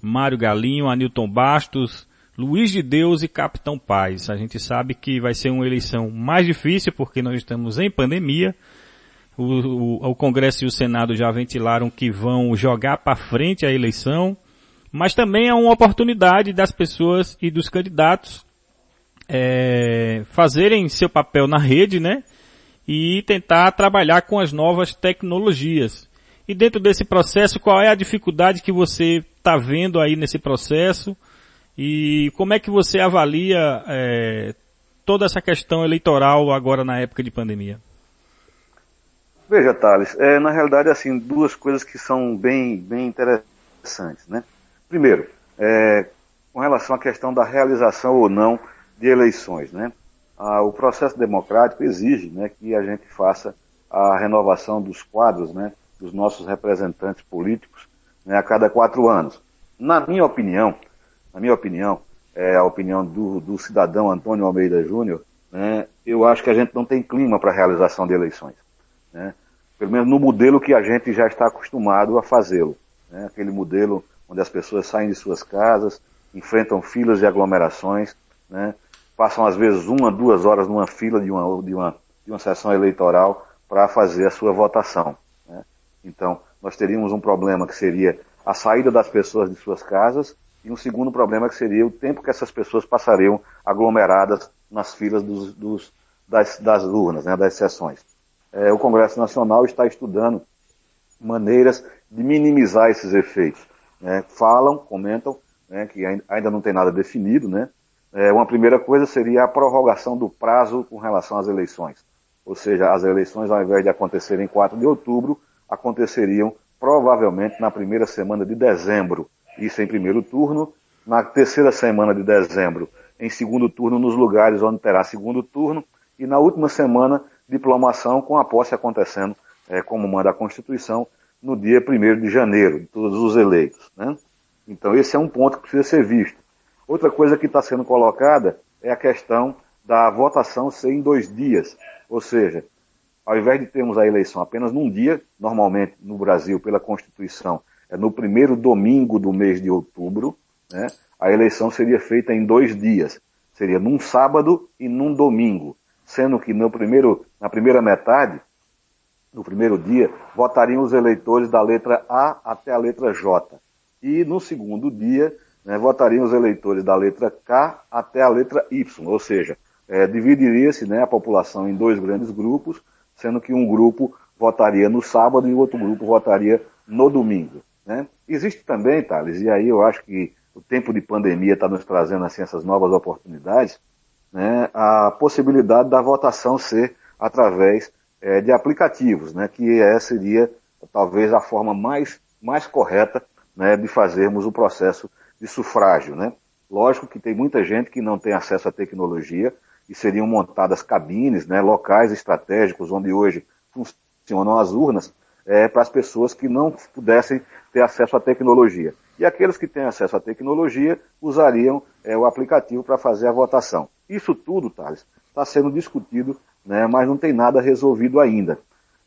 B: Mário Galinho, Anilton Bastos, Luiz de Deus e Capitão Paz. A gente sabe que vai ser uma eleição mais difícil porque nós estamos em pandemia. O, o- o Congresso e o Senado já ventilaram que vão jogar para frente a eleição, mas também é uma oportunidade das pessoas e dos candidatos é, fazerem seu papel na rede, né? E tentar trabalhar com as novas tecnologias. E dentro desse processo, qual é a dificuldade que você está vendo aí nesse processo? E como é que você avalia é, toda essa questão eleitoral agora na época de pandemia?
C: Veja, Thales, é, na realidade, assim, duas coisas que são bem, bem interessantes, né? Primeiro, é, com relação à questão da realização ou não de eleições, né? O processo democrático exige, né, que a gente faça a renovação dos quadros, né, dos nossos representantes políticos, né, a cada quatro anos. Na minha opinião, na minha opinião, é a opinião do, do cidadão Antônio Almeida Júnior, né, eu acho que a gente não tem clima para a realização de eleições né? Pelo menos no modelo que a gente já está acostumado a fazê-lo. Né? Aquele modelo onde as pessoas saem de suas casas, enfrentam filas de aglomerações, né? passam às vezes uma, duas horas numa fila de uma, de uma, de uma sessão eleitoral para fazer a sua votação. né? Então, nós teríamos um problema que seria a saída das pessoas de suas casas e um segundo problema que seria o tempo que essas pessoas passariam aglomeradas nas filas dos, dos- das, das urnas, né, das sessões eh, o Congresso Nacional está estudando maneiras de minimizar esses efeitos. né? Falam, comentam, né, que ain- ainda não tem nada definido, né? Eh, uma primeira coisa seria a prorrogação do prazo com relação às eleições. Ou seja, as eleições, ao invés de acontecerem em 4 de outubro, aconteceriam provavelmente na primeira semana de dezembro. Isso em primeiro turno, na terceira semana de dezembro, em segundo turno, nos lugares onde terá segundo turno, e na última semana, diplomação com a posse acontecendo, eh, como manda a Constituição, no dia 1 de janeiro, de todos os eleitos. Né? Então esse é um ponto que precisa ser visto. Outra coisa que está sendo colocada é a questão da votação ser em dois dias. Ou seja, ao invés de termos a eleição apenas num dia, normalmente no Brasil, pela Constituição, é no primeiro domingo do mês de outubro, né, a eleição seria feita em dois dias. Seria num sábado e num domingo. Sendo que no primeiro, na primeira metade, no primeiro dia, votariam os eleitores da letra A até a letra J. E no segundo dia, né, votariam os eleitores da letra K até a letra Y, ou seja, eh, dividiria-se né, a população em dois grandes grupos, sendo que um grupo votaria no sábado e o outro grupo votaria no domingo. Né? Existe também, Thales, e aí eu acho que o tempo de pandemia está nos trazendo assim, essas novas oportunidades, né, a possibilidade da votação ser através eh, de aplicativos, né, que é, seria talvez a forma mais, mais correta né, de fazermos o processo de sufrágio. Né? Lógico que tem muita gente que não tem acesso à tecnologia e seriam montadas cabines, né, locais estratégicos onde hoje funcionam as urnas, é, para as pessoas que não pudessem ter acesso à tecnologia. E aqueles que têm acesso à tecnologia usariam é, o aplicativo para fazer a votação. Isso tudo, Thales, está sendo discutido, né, mas não tem nada resolvido ainda.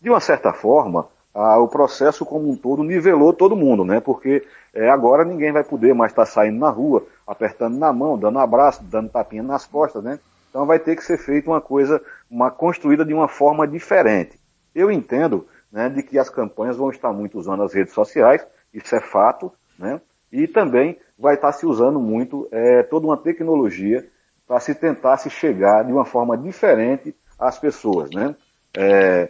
C: De uma certa forma, a, o processo como um todo nivelou todo mundo, né? Porque é, agora ninguém vai poder mais estar tá saindo na rua, apertando na mão, dando abraço, dando tapinha nas costas, né? Então vai ter que ser feita uma coisa, uma construída de uma forma diferente. Eu entendo né, de que as campanhas vão estar muito usando as redes sociais, isso é fato, né? E também vai estar se usando muito é, toda uma tecnologia para se tentar se chegar de uma forma diferente às pessoas, né? É,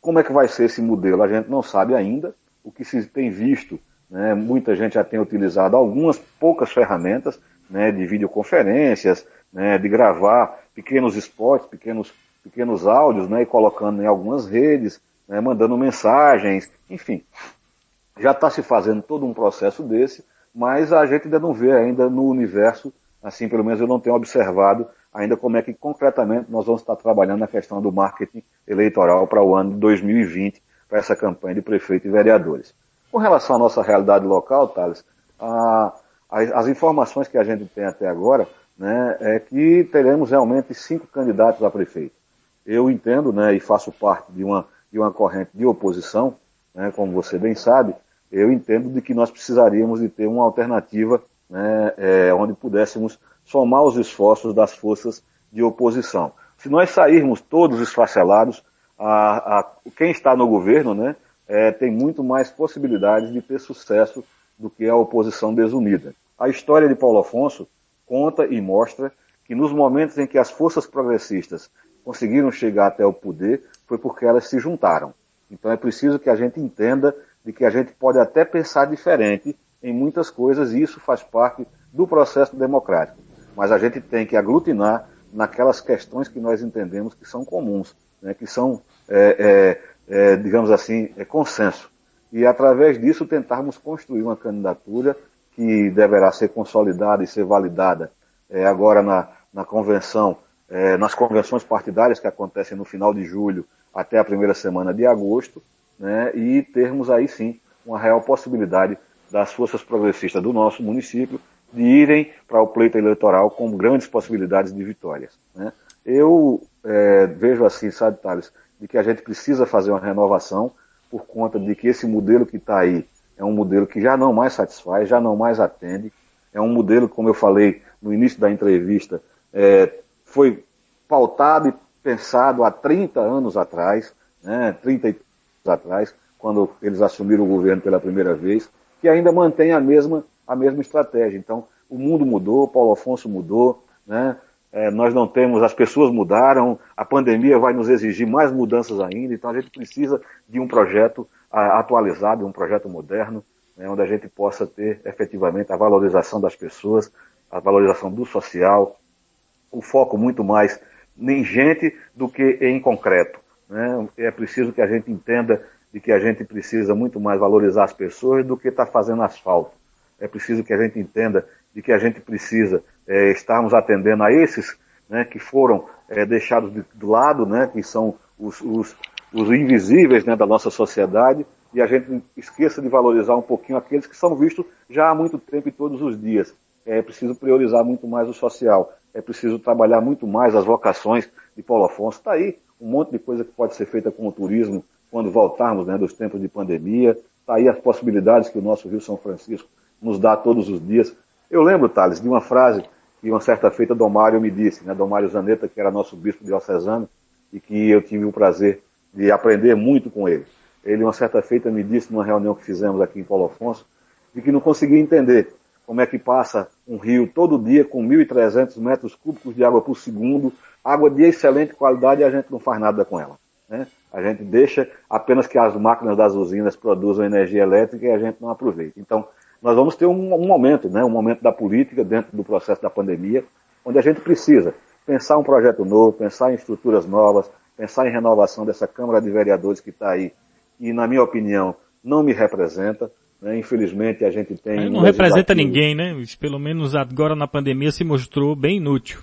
C: como é que vai ser esse modelo? A gente não sabe ainda. O que se tem visto, né, muita gente já tem utilizado algumas poucas ferramentas né, de videoconferências, né, de gravar pequenos spots, pequenos, pequenos áudios, né, e colocando em algumas redes, né, mandando mensagens, enfim. Já está se fazendo todo um processo desse, mas a gente ainda não vê ainda no universo, assim pelo menos eu não tenho observado ainda como é que concretamente nós vamos estar trabalhando na questão do marketing eleitoral para o ano de 2020, para essa campanha de prefeito e vereadores. Com relação à nossa realidade local, Thales, a, a, as informações que a gente tem até agora né, é que teremos realmente cinco candidatos a prefeito. Eu entendo né, e faço parte de uma, de uma corrente de oposição, né, como você bem sabe, eu entendo de que nós precisaríamos de ter uma alternativa né, é, onde pudéssemos somar os esforços das forças de oposição. Se nós sairmos todos esfacelados, a, a, quem está no governo né, é, tem muito mais possibilidades de ter sucesso do que a oposição desunida. A história de Paulo Afonso conta e mostra que nos momentos em que as forças progressistas conseguiram chegar até o poder, foi porque elas se juntaram. Então é preciso que a gente entenda de que a gente pode até pensar diferente em muitas coisas e isso faz parte do processo democrático mas a gente tem que aglutinar naquelas questões que nós entendemos que são comuns, né, que são, é, é, é, digamos assim, é consenso. E através disso tentarmos construir uma candidatura que deverá ser consolidada e ser validada é, agora na, na convenção, é, nas convenções partidárias que acontecem no final de julho até a primeira semana de agosto, né, e termos aí sim uma real possibilidade das forças progressistas do nosso município de irem para o pleito eleitoral com grandes possibilidades de vitórias. Né? Eu é, vejo assim, sabe, Thales, de que a gente precisa fazer uma renovação por conta de que esse modelo que está aí é um modelo que já não mais satisfaz, já não mais atende, é um modelo, como eu falei no início da entrevista, é, foi pautado e pensado há 30 anos atrás, né, 30 anos atrás, quando eles assumiram o governo pela primeira vez, que ainda mantém a mesma a mesma estratégia. Então, o mundo mudou, Paulo Afonso mudou, né? É, nós não temos, as pessoas mudaram, a pandemia vai nos exigir mais mudanças ainda, então a gente precisa de um projeto a, atualizado, um projeto moderno, né, onde a gente possa ter efetivamente a valorização das pessoas, a valorização do social, o foco muito mais em gente do que em concreto. Né? É preciso que a gente entenda de que a gente precisa muito mais valorizar as pessoas do que estar tá fazendo asfalto é preciso que a gente entenda de que a gente precisa é, estarmos atendendo a esses né, que foram é, deixados de, do lado, né, que são os, os, os invisíveis né, da nossa sociedade, e a gente esqueça de valorizar um pouquinho aqueles que são vistos já há muito tempo e todos os dias. É preciso priorizar muito mais o social, é preciso trabalhar muito mais as vocações de Paulo Afonso. Está aí um monte de coisa que pode ser feita com o turismo quando voltarmos né, dos tempos de pandemia. Está aí as possibilidades que o nosso Rio São Francisco nos dá todos os dias. Eu lembro, Thales, de uma frase que uma certa feita Domário me disse, né, Domário Zanetta, que era nosso bispo diocesano, e que eu tive o prazer de aprender muito com ele. Ele, uma certa feita, me disse numa reunião que fizemos aqui em Paulo Afonso, de que não conseguia entender como é que passa um rio todo dia com 1.300 metros cúbicos de água por segundo, água de excelente qualidade e a gente não faz nada com ela. Né? A gente deixa apenas que as máquinas das usinas produzam energia elétrica e a gente não aproveita. Então, nós vamos ter um, um momento, né, um momento da política dentro do processo da pandemia, onde a gente precisa pensar um projeto novo, pensar em estruturas novas, pensar em renovação dessa Câmara de Vereadores que está aí, e na minha opinião não me representa. Né? Infelizmente a gente tem.
B: não representa ninguém, né? Pelo menos agora na pandemia se mostrou bem inútil.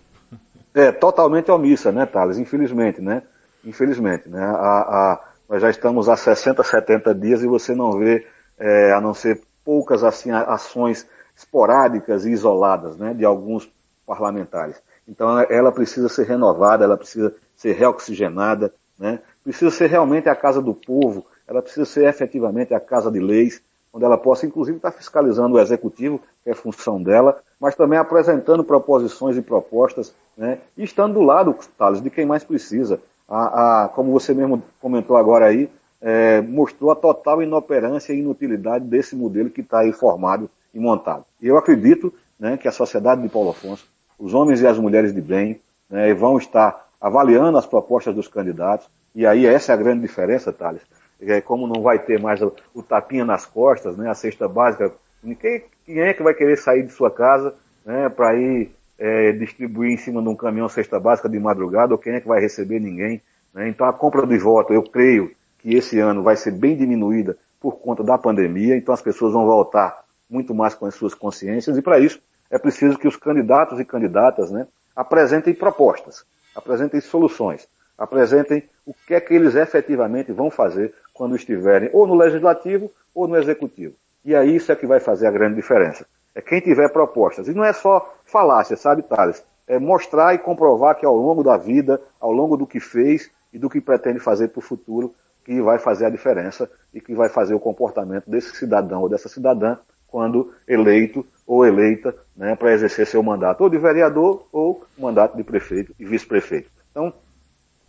C: É, totalmente omissa, né, Thales? Infelizmente, né? Infelizmente, né? A, a, nós já estamos há 60, 70 dias e você não vê, é, a não ser poucas assim, ações esporádicas e isoladas, né, de alguns parlamentares. Então ela precisa ser renovada, ela precisa ser reoxigenada, né? Precisa ser realmente a casa do povo, ela precisa ser efetivamente a casa de leis, onde ela possa, inclusive, estar fiscalizando o executivo, que é função dela, mas também apresentando proposições e propostas, né? E estando do lado, Thales, de quem mais precisa. A, a, como você mesmo comentou agora aí, é, mostrou a total inoperância e inutilidade desse modelo que está aí formado e montado. E eu acredito né, que a sociedade de Paulo Afonso, os homens e as mulheres de bem, né, vão estar avaliando as propostas dos candidatos, e aí essa é a grande diferença, Thales. É, como não vai ter mais o, o tapinha nas costas, né, a cesta básica, quem, quem é que vai querer sair de sua casa né, para ir é, distribuir em cima de um caminhão cesta básica de madrugada, ou quem é que vai receber ninguém? Né? Então a compra de voto, eu creio que esse ano vai ser bem diminuída por conta da pandemia, então as pessoas vão voltar muito mais com as suas consciências, e para isso é preciso que os candidatos e candidatas né, apresentem propostas, apresentem soluções, apresentem o que é que eles efetivamente vão fazer quando estiverem ou no legislativo ou no executivo. E aí isso é que vai fazer a grande diferença. É quem tiver propostas. E não é só falácia, sabe, Thales? É mostrar e comprovar que ao longo da vida, ao longo do que fez e do que pretende fazer para o futuro, que vai fazer a diferença e que vai fazer o comportamento desse cidadão ou dessa cidadã quando eleito ou eleita né, para exercer seu mandato, ou de vereador ou mandato de prefeito e vice-prefeito. Então,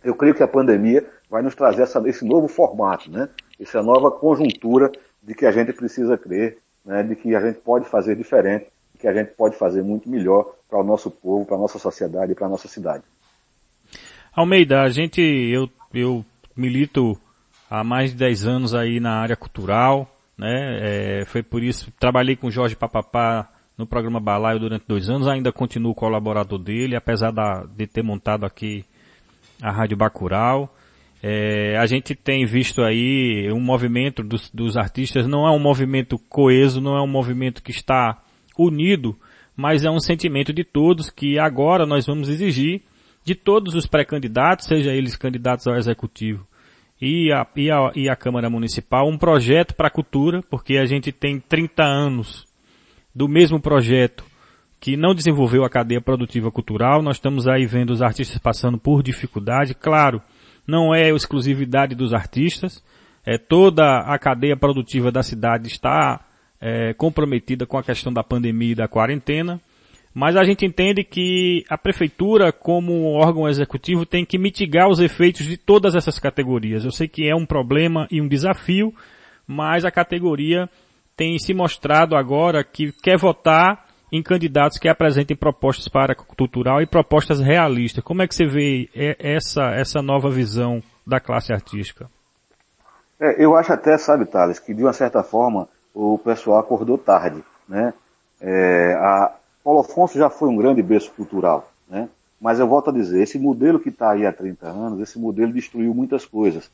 C: eu creio que a pandemia vai nos trazer essa, esse novo formato, né, essa nova conjuntura de que a gente precisa crer, né, de que a gente pode fazer diferente, que a gente pode fazer muito melhor para o nosso povo, para a nossa sociedade e para a nossa cidade.
B: Almeida, a gente, eu, eu milito há mais de 10 anos aí na área cultural, né? É, foi por isso, trabalhei com Jorge Papapá no programa Balaio durante dois anos, ainda continuo colaborador dele, apesar da, de ter montado aqui a Rádio Bacural. É, a gente tem visto aí um movimento dos, dos artistas, não é um movimento coeso, não é um movimento que está unido, mas é um sentimento de todos que agora nós vamos exigir de todos os pré-candidatos, seja eles candidatos ao executivo, e a, e a, e a Câmara Municipal um projeto para a cultura, porque a gente tem 30 anos do mesmo projeto que não desenvolveu a cadeia produtiva cultural. Nós estamos aí vendo os artistas passando por dificuldade. Claro, não é exclusividade dos artistas. É, toda a cadeia produtiva da cidade está é, comprometida com a questão da pandemia e da quarentena. Mas a gente entende que a prefeitura, como órgão executivo, tem que mitigar os efeitos de todas essas categorias. Eu sei que é um problema e um desafio, mas a categoria tem se mostrado agora que quer votar em candidatos que apresentem propostas para cultural e propostas realistas. Como é que você vê essa, essa nova visão da classe artística?
C: É, eu acho até, sabe, Thales, que de uma certa forma o pessoal acordou tarde, né? É, a, Paulo Afonso já foi um grande berço cultural, né? Mas eu volto a dizer, esse modelo que está aí há 30 anos, esse modelo destruiu muitas coisas.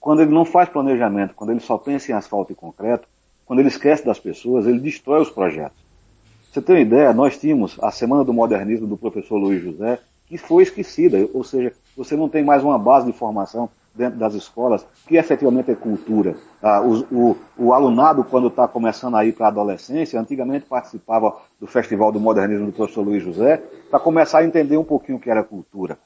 C: Quando ele não faz planejamento, quando ele só pensa em asfalto e concreto, quando ele esquece das pessoas, ele destrói os projetos. Você tem uma ideia, nós tínhamos a Semana do Modernismo do professor Luiz José, que foi esquecida, ou seja, você não tem mais uma base de formação dentro das escolas, que efetivamente é cultura. Ah, o, o, o, alunado, quando está começando a ir para a adolescência, antigamente participava do Festival do Modernismo do professor Luiz José, para começar a entender um pouquinho o que era cultura.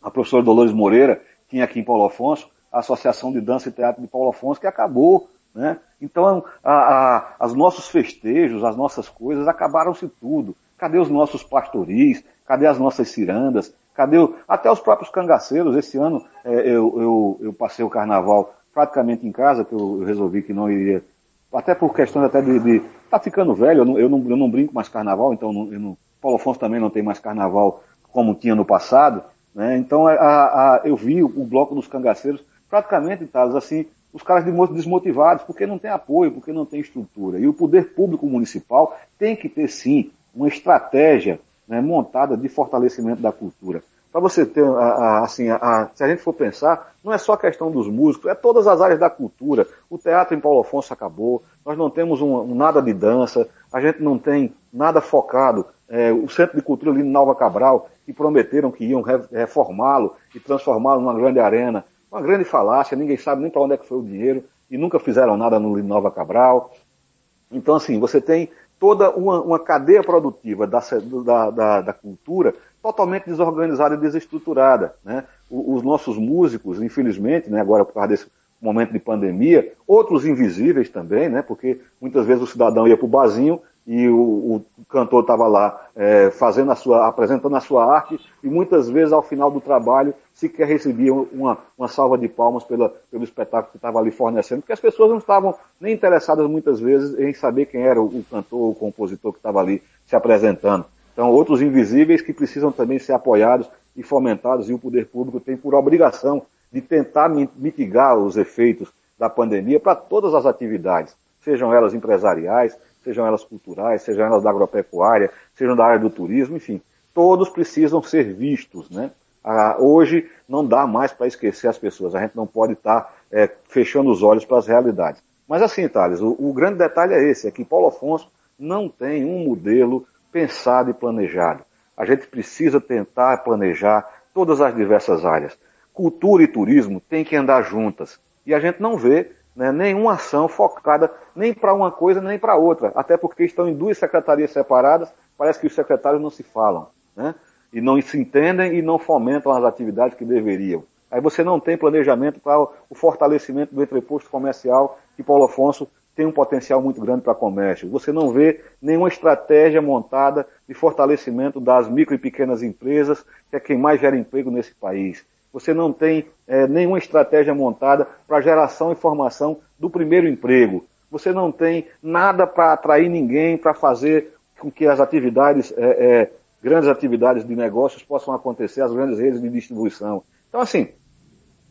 C: A professora Dolores Moreira tinha aqui em Paulo Afonso a Associação de Dança e Teatro de Paulo Afonso, que acabou. Né? Então, a, a, os nossos festejos, as nossas coisas, acabaram-se tudo. Cadê os nossos pastoris? Cadê as nossas cirandas? Cadê o... Até os próprios cangaceiros, esse ano é, eu, eu, eu, passei o carnaval praticamente em casa, que eu, eu, resolvi que não iria, até por questões até de, de tá ficando velho, eu não, eu não, eu não brinco mais carnaval, então não, eu não, Paulo Afonso também não tem mais carnaval como tinha no passado, né? Então a, a, eu vi o, o, bloco dos cangaceiros praticamente, Thales, assim, os caras desmotivados, porque não tem apoio, porque não tem estrutura. E o poder público municipal tem que ter sim uma estratégia né, montada de fortalecimento da cultura. Para você ter, a, a, assim, a, se a gente for pensar, não é só a questão dos músicos, é todas as áreas da cultura. O teatro em Paulo Afonso acabou, nós não temos um, um nada de dança, a gente não tem nada focado é, o Centro de Cultura ali em Nova Cabral, que prometeram que iam reformá-lo e transformá-lo numa grande arena. Uma grande falácia, ninguém sabe nem para onde é que foi o dinheiro e nunca fizeram nada no Nova Cabral. Então, assim, você tem toda uma, uma cadeia produtiva da, da, da, da, cultura totalmente desorganizada e desestruturada. Né? Os nossos músicos, infelizmente, né, agora por causa desse momento de pandemia, outros invisíveis também, né, porque muitas vezes o cidadão ia para o barzinho e o, o cantor estava lá é, fazendo a sua, apresentando a sua arte e muitas vezes ao final do trabalho sequer recebia uma, uma salva de palmas pela, pelo espetáculo que estava ali fornecendo, porque as pessoas não estavam nem interessadas muitas vezes em saber quem era o, o cantor, o compositor que estava ali se apresentando. Então outros invisíveis que precisam também ser apoiados e fomentados e o poder público tem por obrigação de tentar mitigar os efeitos da pandemia para todas as atividades, sejam elas empresariais, sejam elas culturais, sejam elas da agropecuária, sejam da área do turismo, enfim, todos precisam ser vistos, né? Ah, hoje não dá mais para esquecer as pessoas, a gente não pode estar tá, é, fechando os olhos para as realidades. Mas assim, Thales, o, o grande detalhe é esse, é que Paulo Afonso não tem um modelo pensado e planejado. A gente precisa tentar planejar todas as diversas áreas. Cultura e turismo têm que andar juntas. E a gente não vê né, nenhuma ação focada nem para uma coisa nem para outra, até porque estão em duas secretarias separadas, parece que os secretários não se falam, né, e não se entendem e não fomentam as atividades que deveriam. Aí você não tem planejamento para o fortalecimento do entreposto comercial, que Paulo Afonso tem um potencial muito grande para comércio. Você não vê nenhuma estratégia montada de fortalecimento das micro e pequenas empresas, que é quem mais gera emprego nesse país você não tem é, nenhuma estratégia montada para geração e formação do primeiro emprego. Você não tem nada para atrair ninguém, para fazer com que as atividades, é, é, grandes atividades de negócios possam acontecer, as grandes redes de distribuição. Então, assim,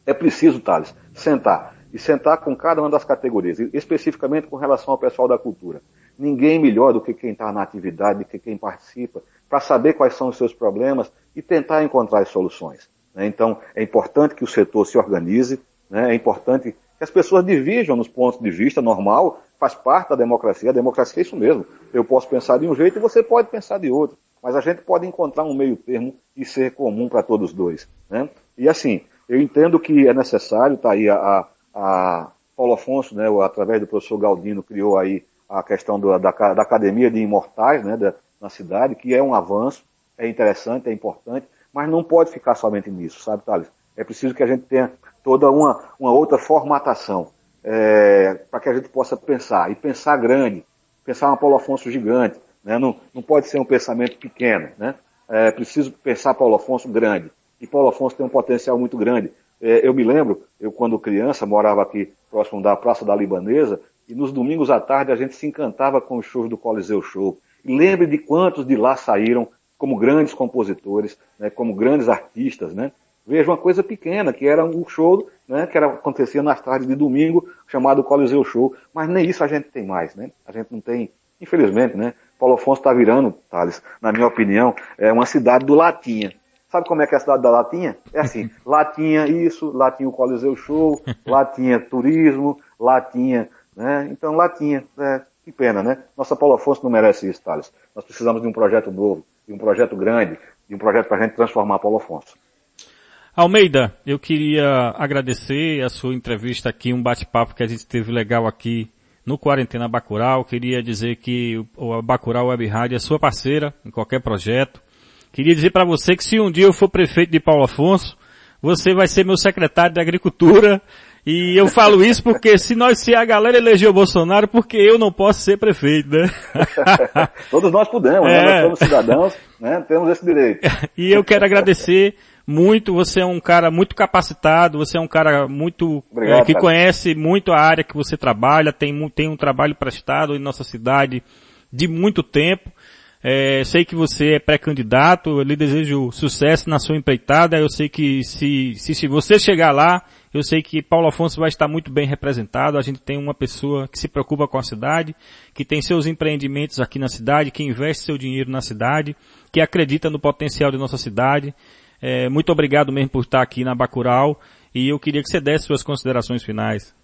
C: é preciso, Thales, sentar. E sentar com cada uma das categorias, especificamente com relação ao pessoal da cultura. Ninguém melhor do que quem está na atividade, do que quem participa, para saber quais são os seus problemas e tentar encontrar as soluções. Né? Então, é importante que o setor se organize, né? é importante que as pessoas dividam nos pontos de vista normal, faz parte da democracia. A democracia é isso mesmo. Eu posso pensar de um jeito e você pode pensar de outro. Mas a gente pode encontrar um meio termo e ser comum para todos dois. Né? E assim, eu entendo que é necessário, tá aí a, a Paulo Afonso, né, através do professor Galdino, criou aí a questão do, da, da, Academia de Imortais né, da, na cidade, que é um avanço, é interessante, é importante, mas não pode ficar somente nisso, sabe, Thales? É preciso que a gente tenha toda uma, uma outra formatação é, para que a gente possa pensar, e pensar grande, pensar uma Paulo Afonso gigante, né? não, não pode ser um pensamento pequeno, né? É preciso pensar Paulo Afonso grande, e Paulo Afonso tem um potencial muito grande. É, eu me lembro, eu quando criança morava aqui próximo da Praça da Libanesa, e nos domingos à tarde a gente se encantava com os shows do Coliseu Show. Lembre de quantos de lá saíram como grandes compositores, né, como grandes artistas, né? Veja uma coisa pequena, que era um show, né, que era, acontecia nas tardes de domingo, chamado Coliseu Show, mas nem isso a gente tem mais, né? A gente não tem, infelizmente, né? Paulo Afonso está virando, Thales, na minha opinião, é uma cidade do Latinha. Sabe como é que é a cidade da Latinha? É assim, Latinha isso, Latinha o Coliseu Show, Latinha turismo, Latinha, né? Então Latinha, é, que pena, né? Nossa Paulo Afonso não merece isso, Thales. Nós precisamos de um projeto novo de um projeto grande, de um projeto para a gente transformar Paulo Afonso.
B: Almeida, eu queria agradecer a sua entrevista aqui, um bate-papo que a gente teve legal aqui no Quarentena Bacural. Queria dizer que o Bacural Web Rádio é sua parceira em qualquer projeto. Queria dizer para você que se um dia eu for prefeito de Paulo Afonso, você vai ser meu secretário de Agricultura e eu falo isso porque se nós, se a galera elegeu o Bolsonaro, porque eu não posso ser prefeito, né?
C: Todos nós podemos, né? é. né? Nós somos cidadãos, né? Temos esse direito.
B: e eu quero agradecer muito, você é um cara muito capacitado, você é um cara muito, Obrigado, é, que cara. conhece muito a área que você trabalha, tem, tem um trabalho prestado em nossa cidade de muito tempo. É, sei que você é pré-candidato, eu lhe desejo sucesso na sua empreitada. Eu sei que se, se, se você chegar lá, eu sei que Paulo Afonso vai estar muito bem representado. A gente tem uma pessoa que se preocupa com a cidade, que tem seus empreendimentos aqui na cidade, que investe seu dinheiro na cidade, que acredita no potencial de nossa cidade. É, muito obrigado mesmo por estar aqui na Bacural e eu queria que você desse suas considerações finais.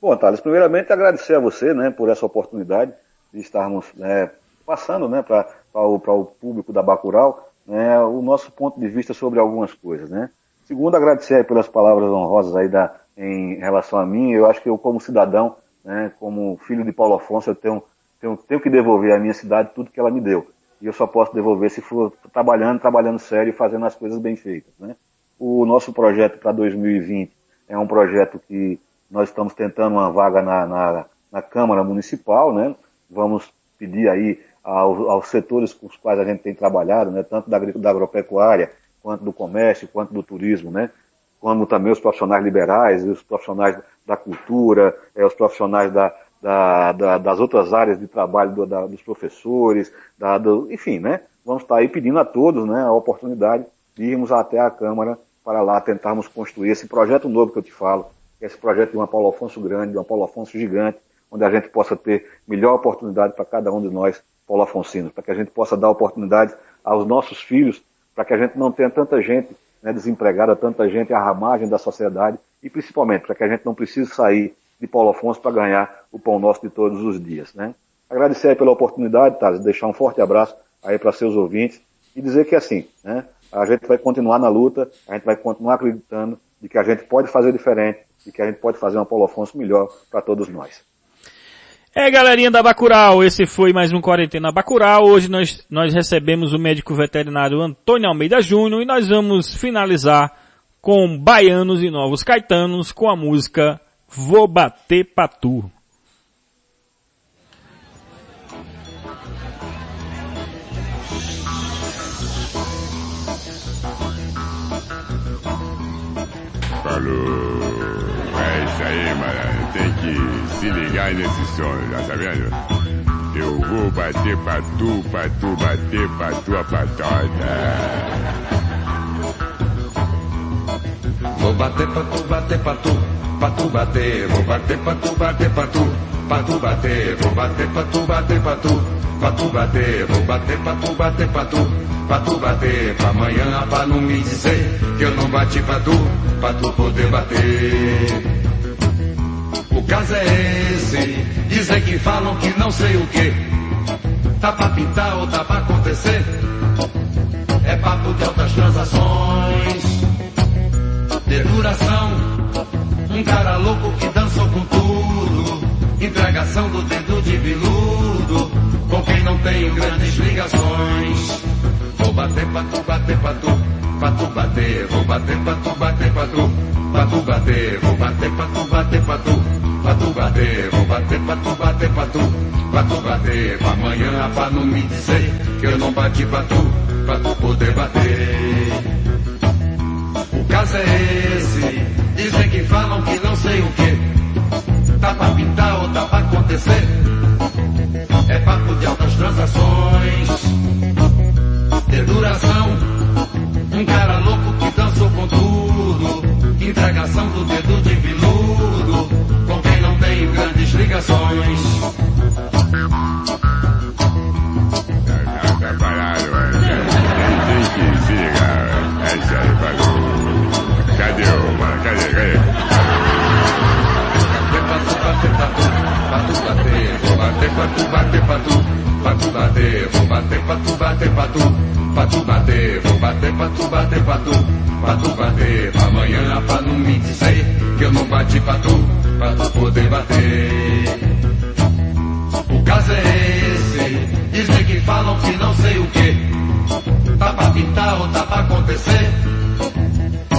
C: Bom, Thales, primeiramente agradecer a você, né, por essa oportunidade de estarmos né, passando, né, para o, o público da Bacural né, o nosso ponto de vista sobre algumas coisas. Né? Segundo, agradecer pelas palavras honrosas aí da, em relação a mim. Eu acho que eu, como cidadão, né, como filho de Paulo Afonso, eu tenho, tenho, tenho que devolver à minha cidade tudo que ela me deu. E eu só posso devolver se for trabalhando, trabalhando sério e fazendo as coisas bem feitas. Né? O nosso projeto para 2020 é um projeto que nós estamos tentando uma vaga na, na, na Câmara Municipal, né? Vamos pedir aí aos, aos, setores com os quais a gente tem trabalhado, né? Tanto da, da agropecuária, quanto do comércio, quanto do turismo, né? Como também os profissionais liberais, os profissionais da cultura, é, os profissionais da, da, da, das outras áreas de trabalho do, da, dos professores, da, do, enfim, né? Vamos estar aí pedindo a todos, né, a oportunidade de irmos até a Câmara para lá tentarmos construir esse projeto novo que eu te falo, esse projeto de uma Paulo Afonso grande, de uma Paulo Afonso gigante, onde a gente possa ter melhor oportunidade para cada um de nós, Paulo Afonsinos, para que a gente possa dar oportunidade aos nossos filhos, para que a gente não tenha tanta gente né, desempregada, tanta gente à margem da sociedade, e principalmente para que a gente não precise sair de Paulo Afonso para ganhar o pão nosso de todos os dias. Né? Agradecer aí pela oportunidade, Thales, deixar um forte abraço aí para seus ouvintes e dizer que assim, né, a gente vai continuar na luta, a gente vai continuar acreditando de que a gente pode fazer diferente, e que a gente pode fazer um Paulo Afonso melhor para todos nós.
B: É, galerinha da Bacural, esse foi mais um Quarentena Bacural. Hoje nós, nós recebemos o médico veterinário Antônio Almeida Júnior e nós vamos finalizar com Baianos e Novos Caetanos com a música Vou Bater Patu.
F: Falou. É isso aí, mano. Tem que se ligar nesse som, já tá vendo? Eu vou bater pra tu, pra tu bater pra tua patota.
G: Vou bater pra tu, bater pra tu, pra tu bater. Vou bater pra tu, bater pra tu, pra tu bater. Vou bater pra tu, bater pra tu, pra tu bater. Vou bater pra tu, bater pra tu, pra tu bater. Pra amanhã, pra não me dizer que eu não bati pra tu pra tu poder bater. O caso é esse, dizem que falam que não sei o que. Tá pra pintar ou tá pra acontecer? É papo de altas transações, de duração. Um cara louco que dançou com tudo. Entregação do dedo de biludo, com quem não tem grandes ligações. Vou bater pra tu, bater pra tu pra tu bater, vou bater pra tu bater pra tu, pra tu bater, vou bater pra tu bater pra tu, pra tu bater, vou bater pra tu bater pra tu, pra tu bater, amanhã pra não me dizer que eu não bati pra tu, pra tu poder bater. Entregação do dedo de viludo. Com quem não tem grandes ligações.
F: Tá, tá É. Cadê o, mano? Cadê, cadê? Bater,
G: bater, bater, vou bater pra tu, bater pra tu, pra tu bater, vou bater pra tu, bater pra tu pra tu bater, vou bater pra tu bater, pra amanhã pra não me dizer que eu não bati pra tu, pra tu poder bater. O caso é esse, dizem que falam que não sei o que, tá pra pintar ou tá pra acontecer,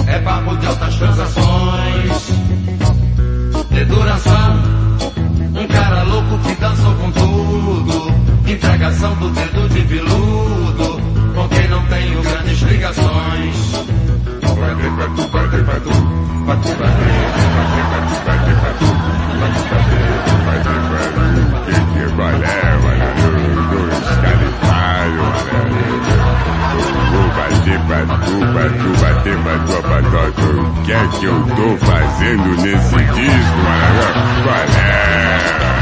G: é papo de altas transações, de duração, um cara louco que dançou com tudo, entregação do dedo de viludo, porque não tenho grandes ligações. O que é que eu tô fazendo nesse disco, mano? Balé! bater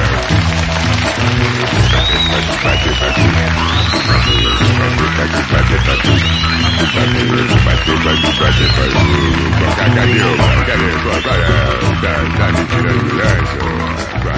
G: pra tu. Bater, bater, bater pra